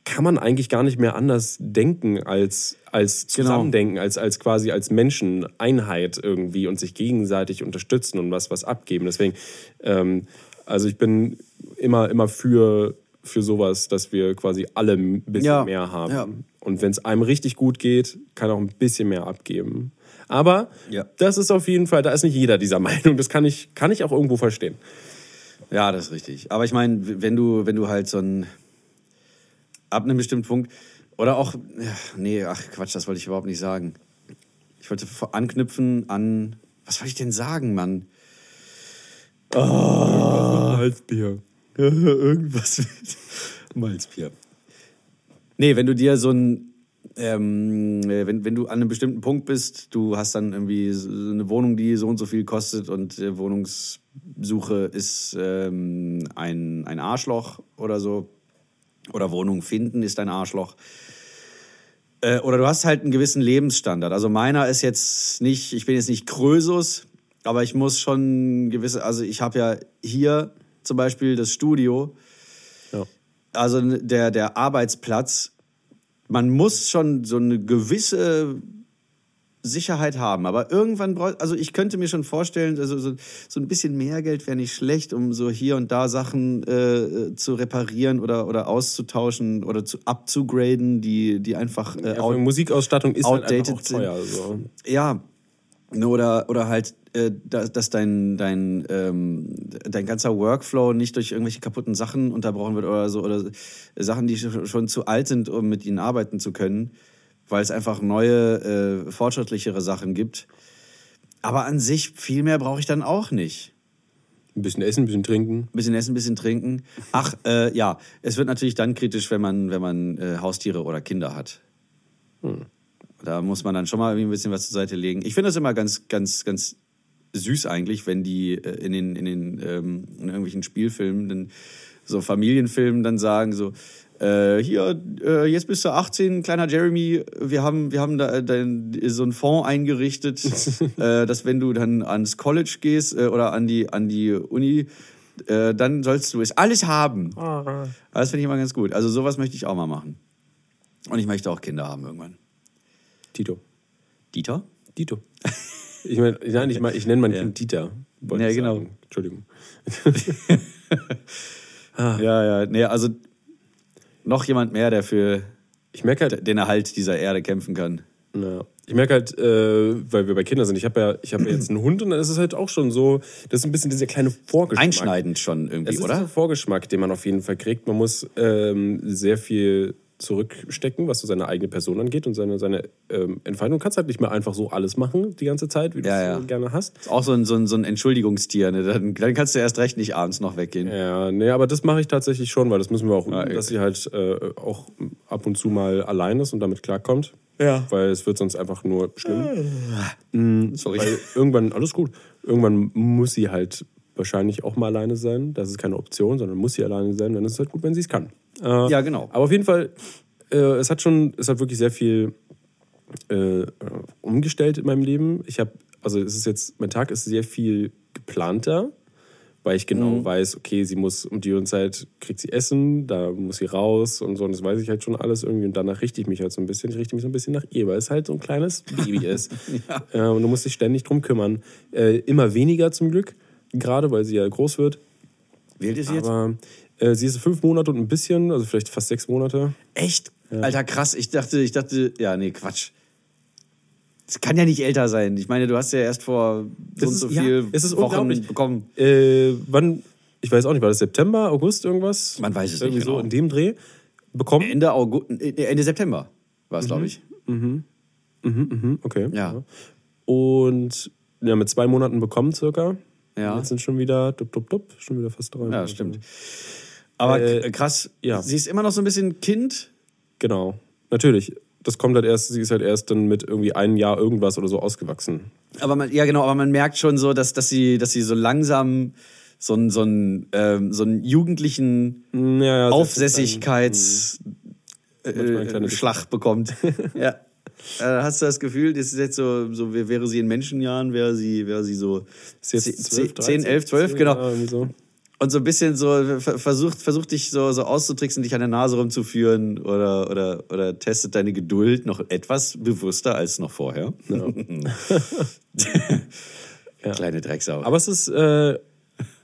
kann man eigentlich gar nicht mehr anders denken als, als Genau. zusammendenken, als, als quasi als Menschen Einheit irgendwie und sich gegenseitig unterstützen und was, was abgeben. Deswegen, ähm, also ich bin immer, immer für, für sowas, dass wir quasi alle ein bisschen Ja, mehr haben. ja. Und wenn es einem richtig gut geht, kann auch ein bisschen mehr abgeben. Aber Ja. das ist auf jeden Fall, da ist nicht jeder dieser [LAUGHS] Meinung. Das kann ich, kann ich auch irgendwo verstehen. Ja, das ist richtig. Aber ich meine, wenn du, wenn du halt so ein ab einem bestimmten Punkt oder auch, nee, ach Quatsch, das wollte ich überhaupt nicht sagen. Ich wollte anknüpfen an, was wollte ich denn sagen, Mann? Malzbier. [LAUGHS] Irgendwas mit [LAUGHS] Malzbier. Nee, wenn du dir so ein, ähm, äh, wenn, wenn du an einem bestimmten Punkt bist, du hast dann irgendwie so eine Wohnung, die so und so viel kostet und äh, Wohnungssuche ist ähm, ein, ein Arschloch oder so. Oder Wohnung finden ist ein Arschloch. Äh, oder du hast halt einen gewissen Lebensstandard. Also meiner ist jetzt nicht, ich bin jetzt nicht Krösus, aber ich muss schon gewisse, also ich habe ja hier zum Beispiel das Studio, Ja. also der, der Arbeitsplatz, man muss schon so eine gewisse Sicherheit haben. Aber irgendwann braucht, also ich könnte mir schon vorstellen, also so, so ein bisschen mehr Geld wäre nicht schlecht, um so hier und da Sachen äh, zu reparieren oder, oder auszutauschen oder zu upzugraden, die, die einfach äh, Ja, vor allem Musikausstattung ist halt auch outdated sind. teuer. So. ja, ne, oder, oder halt, äh, dass, dass dein, dein, ähm, dein ganzer Workflow nicht durch irgendwelche kaputten Sachen unterbrochen wird oder so, oder Sachen, die schon zu alt sind, um mit ihnen arbeiten zu können, weil es einfach neue, äh, fortschrittlichere Sachen gibt. Aber an sich, viel mehr brauche ich dann auch nicht. Ein bisschen essen, ein bisschen trinken. Ein bisschen essen, ein bisschen trinken. Ach, äh, ja, es wird natürlich dann kritisch, wenn man, wenn man äh, Haustiere oder Kinder hat. Da muss man dann schon mal ein bisschen was zur Seite legen. Ich finde das immer ganz, ganz, ganz süß eigentlich, wenn die äh, in den, in den ähm, in irgendwelchen Spielfilmen, dann, so Familienfilmen dann sagen so, äh, hier, äh, jetzt bist du 18, kleiner Jeremy, wir haben, wir haben da äh, dein, so einen Fonds eingerichtet, [LAUGHS] äh, dass wenn du dann ans College gehst äh, oder an die, an die Uni, äh, dann sollst du es alles haben. Das finde ich immer ganz gut. Also sowas möchte ich auch mal machen. Und ich möchte auch Kinder haben irgendwann. Tito. Dieter? Dito. Ich meine, nein, ich, mein, ich nenne mein Ja. Kind Dieter. Ja, genau. sagen. Entschuldigung. [LAUGHS] [LAUGHS] Ja, ja. Nee, also noch jemand mehr, der für Ich merke halt, den Erhalt dieser Erde kämpfen kann. Ja. Ich merke halt, äh, weil wir bei Kindern sind, ich habe ja, ich habe ja jetzt einen Hund und dann ist es halt auch schon so, das ist ein bisschen dieser kleine Vorgeschmack. Einschneidend schon Es irgendwie, ist oder? dieser Vorgeschmack, den man auf jeden Fall kriegt. Man muss ähm, sehr viel zurückstecken, was so seine eigene Person angeht und seine, seine ähm, Entfaltung. Du kannst halt nicht mehr einfach so alles machen die ganze Zeit, wie du Ja, es ja. so gerne hast. Ist auch so ein, so ein, so ein Entschuldigungstier. Ne? Dann, dann kannst du erst recht nicht abends noch weggehen. Ja, nee, aber das mache ich tatsächlich schon, weil das müssen wir auch, Ah, dass sie halt äh, auch ab und zu mal allein ist und damit klarkommt. Ja. Weil es wird sonst einfach nur schlimm. Sorry. Weil irgendwann, alles gut, irgendwann muss sie halt wahrscheinlich auch mal alleine sein. Das ist keine Option, sondern muss sie alleine sein. Dann ist es halt gut, wenn sie es kann. Äh, Ja, genau. Aber auf jeden Fall, äh, es hat schon, es hat wirklich sehr viel äh, umgestellt in meinem Leben. Ich habe, also es ist jetzt, mein Tag ist sehr viel geplanter, weil ich genau Mhm. weiß, okay, sie muss um die Uhrzeit kriegt sie Essen, da muss sie raus und so. Und das weiß ich halt schon alles irgendwie. Und danach richte ich mich halt so ein bisschen. Ich richte mich so ein bisschen nach ihr, weil es halt so ein kleines Baby [LAUGHS] ist. äh, und du musst dich ständig drum kümmern. Äh, immer weniger zum Glück, gerade weil sie ja groß wird. Alt ist sie jetzt? Äh, sie ist fünf Monate und ein bisschen, also vielleicht fast sechs Monate. Echt? Alter, krass. Ich dachte, ich dachte, ja, nee, Quatsch. Das kann ja nicht älter sein. Ich meine, du hast ja erst vor so Das und ist- so ja, viel es ist Wochen bekommen. Äh, wann, ich weiß auch nicht, war das September, August irgendwas? Man weiß es nicht Irgendwie genau. so in dem Dreh bekommen. Ende August, äh, Ende September war es, glaube ich. Mhm, okay. Ja. Und ja, mit zwei Monaten bekommen circa. Ja. Jetzt sind schon wieder, dup, dup, dup, schon wieder fast drei. Ja, stimmt. Aber Äh, krass, ja. sie ist immer noch so ein bisschen Kind. Genau. Natürlich. Das kommt halt erst, sie ist halt erst dann mit irgendwie einem Jahr irgendwas oder so ausgewachsen. Aber man, ja genau, aber man merkt schon so, dass, dass sie, dass sie so langsam so einen, so einen, ähm, so einen jugendlichen Ja, ja, Aufsässigkeits Manchmal ein äh, bekommt. [LAUGHS] ja. Äh, hast du das Gefühl, das ist jetzt so, so wär- wäre sie in Menschenjahren, wäre sie, wäre sie so Ist jetzt 12, 10, 11, 12, genau. Ja, irgendwie so. Und so ein bisschen so ver- versucht, versucht dich so, so auszutricksen, dich an der Nase rumzuführen oder, oder, oder testet deine Geduld noch etwas bewusster als noch vorher. [LAUGHS] Kleine Drecksau. Aber es ist, äh,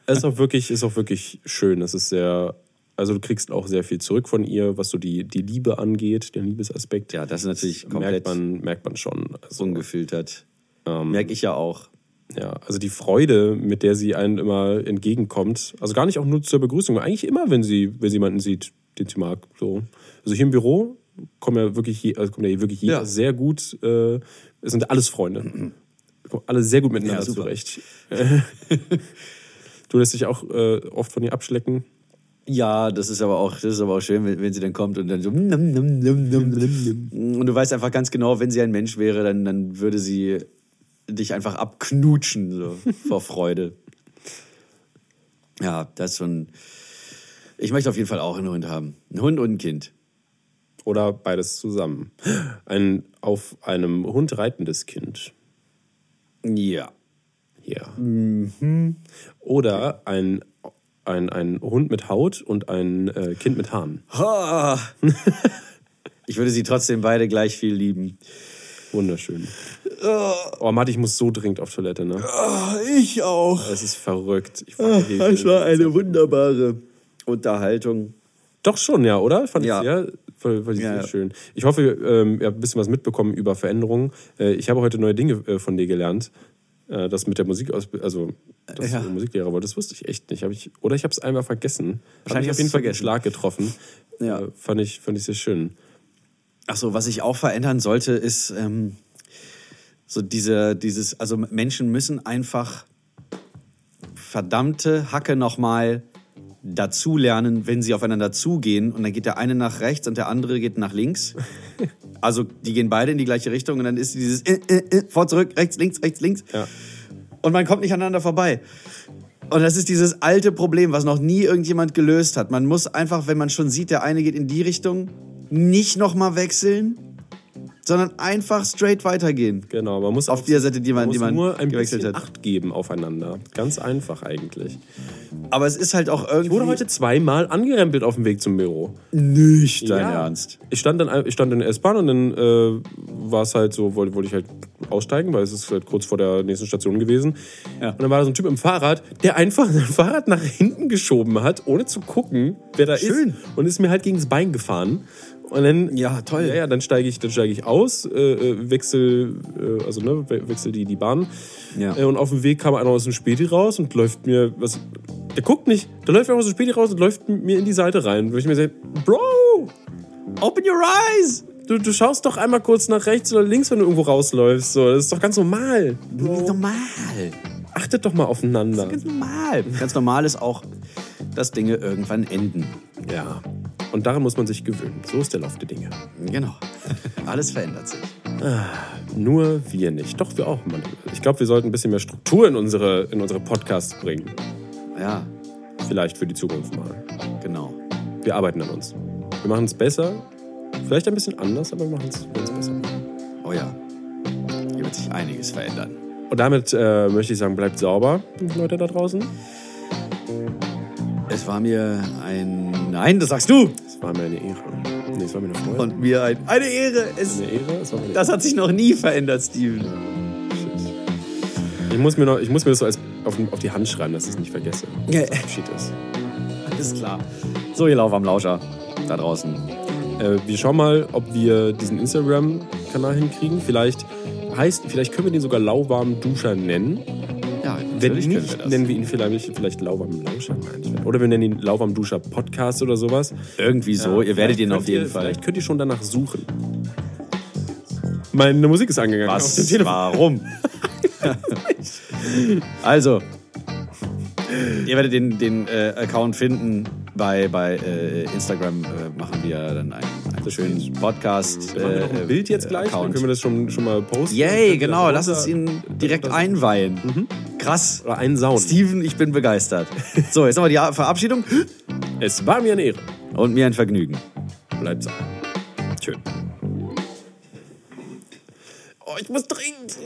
es ist auch wirklich, ist auch wirklich schön. Es ist sehr, also du kriegst auch sehr viel zurück von ihr, was so die, die Liebe angeht, den Liebesaspekt. ja, das ist natürlich merkt komplett man, merkt man schon. Also, ungefiltert. ähm, Merke ich ja auch. Ja, also die Freude, mit der sie einen immer entgegenkommt, also gar nicht auch nur zur Begrüßung, aber eigentlich immer, wenn sie, wenn sie jemanden sieht, den sie mag. So. Also hier im Büro kommen ja wirklich, je, also kommt ja wirklich jeder Ja. sehr gut, äh, es sind alles Freunde. Kommen alle sehr gut miteinander Ja, zurecht. [LAUGHS] du lässt dich auch äh, oft von ihr abschlecken. Ja, das ist aber auch, das ist aber auch schön, wenn, wenn sie dann kommt und dann so. Und du weißt einfach ganz genau, wenn sie ein Mensch wäre, dann, dann würde sie dich einfach abknutschen so, [LAUGHS] vor Freude. Ja, das ist schon. Ich möchte auf jeden Fall auch einen Hund haben. Einen Hund und ein Kind. Oder beides zusammen. Ein auf einem Hund reitendes Kind. Ja. Ja. Oder ein, ein, ein Hund mit Haut und ein äh, Kind mit Haaren. Ha. [LAUGHS] Ich würde sie trotzdem beide gleich viel lieben. Wunderschön. Oh, Matti, ich muss so dringend auf Toilette, ne? Ich auch. Es ist verrückt. Ich Das war eine wunderbare Unterhaltung. Doch schon, ja, oder? Fand Ja. ich sehr, fand, fand ich Ja, sehr ja. schön. Ich hoffe, ähm, ihr habt ein bisschen was mitbekommen über Veränderungen. Äh, ich habe heute neue Dinge äh, von dir gelernt. Äh, das mit der Musik, also dass Ja. du Musiklehrer wolltest, wusste ich echt nicht. Hab ich, oder ich habe es einmal vergessen. Wahrscheinlich Hab hast ich auf jeden Fall einen. Schlag getroffen. Ja. Äh, fand, ich, fand ich sehr schön. Ach so, was ich auch verändern sollte, ist ähm, so diese, dieses, also Menschen müssen einfach verdammte Hacke nochmal dazulernen, wenn sie aufeinander zugehen und dann geht der eine nach rechts und der andere geht nach links. [LAUGHS] Also die gehen beide in die gleiche Richtung und dann ist dieses äh, äh, äh, vor, zurück, rechts, links, rechts, links. Ja. Und man kommt nicht aneinander vorbei. Und das ist dieses alte Problem, was noch nie irgendjemand gelöst hat. Man muss einfach, wenn man schon sieht, der eine geht in die Richtung, nicht nochmal wechseln, sondern einfach straight weitergehen. Genau, man muss Auf auf der Seite, die man, man die man nur ein gewechselt bisschen hat. Acht geben aufeinander. Ganz einfach eigentlich. Aber es ist halt auch irgendwie Ich wurde heute zweimal angerempelt auf dem Weg zum Büro. nicht dein Ja. Ernst. Ich stand dann ich stand in der S-Bahn und dann äh, war es halt so, wollte, wollte ich halt aussteigen, weil es ist halt kurz vor der nächsten Station gewesen. Ja. Und dann war da so ein Typ im Fahrrad, der einfach sein Fahrrad nach hinten geschoben hat, ohne zu gucken, wer da Schön. ist. Und ist mir halt gegen das Bein gefahren. Und dann, Ja, toll. Ja, ja, dann steige ich, dann steige ich aus, äh, äh, wechsel, äh, also ne, we- wechsel die, die Bahn. Ja. Äh, und auf dem Weg kam einer aus dem Späti raus und läuft mir, was, der guckt nicht, der läuft einfach aus dem Späti raus und läuft mir in die Seite rein. Wo ich mir sage, Bro, Open your eyes! Du, du schaust doch einmal kurz nach rechts oder links, wenn du irgendwo rausläufst. So. Das ist doch ganz normal. Normal. Achtet doch mal aufeinander. Ganz normal. Ganz normal ist auch, dass Dinge irgendwann enden. Ja. Und daran muss man sich gewöhnen. So ist der Lauf der Dinge. Genau. [LAUGHS] Alles verändert sich. Nur wir nicht. Doch, wir auch. Mann. Ich glaube, wir sollten ein bisschen mehr Struktur in unsere, in unsere Podcasts bringen. Ja, Vielleicht für die Zukunft mal. genau. Wir arbeiten an uns. Wir machen es besser. Vielleicht ein bisschen anders, aber wir machen es besser. Oh ja. Hier wird sich einiges verändern. Und damit äh, möchte ich sagen, bleibt sauber, Leute da draußen. Es war mir ein. Nein, das sagst du! Es war mir eine Ehre. Nee, es war mir eine Freude. Und mir ein. Eine Ehre! Es, eine Ehre. Es war mir das hat sich noch nie verändert, Steven. Ich muss mir, noch, ich muss mir das so als auf, auf die Hand schreiben, dass ich es nicht vergesse. Ja. Abschied ist. Alles klar. So, ihr Lauf am Lauscher. Da draußen. Äh, wir schauen mal, ob wir diesen Instagram-Kanal hinkriegen. Vielleicht heißt, vielleicht können wir den sogar lauwarm Duscher nennen. Ja, Wenn nicht, wir nennen wir ihn vielleicht, vielleicht lauwarm Lauscher. Oder wir nennen ihn lauwarm Duscher Podcast oder sowas. Irgendwie so. ihr werdet ihn auf jeden ihr, Fall. Vielleicht könnt ihr schon danach suchen. Meine Musik ist angegangen. Was? Warum? [LAUGHS] also, ihr werdet den, den äh, Account finden. Bei, bei äh, Instagram äh, machen wir dann einen, einen schönen Podcast. Wir machen Äh, noch ein Bild jetzt gleich, dann können wir das schon, schon mal posten. Yay, genau. Lass uns ihn direkt das- einweihen. Krass. Oder einen Sound. Steven, ich bin begeistert. [LAUGHS] So, jetzt nochmal die Verabschiedung Es war mir eine Ehre. und mir ein Vergnügen. Bleibt sauber. Schön. Oh, ich muss dringend.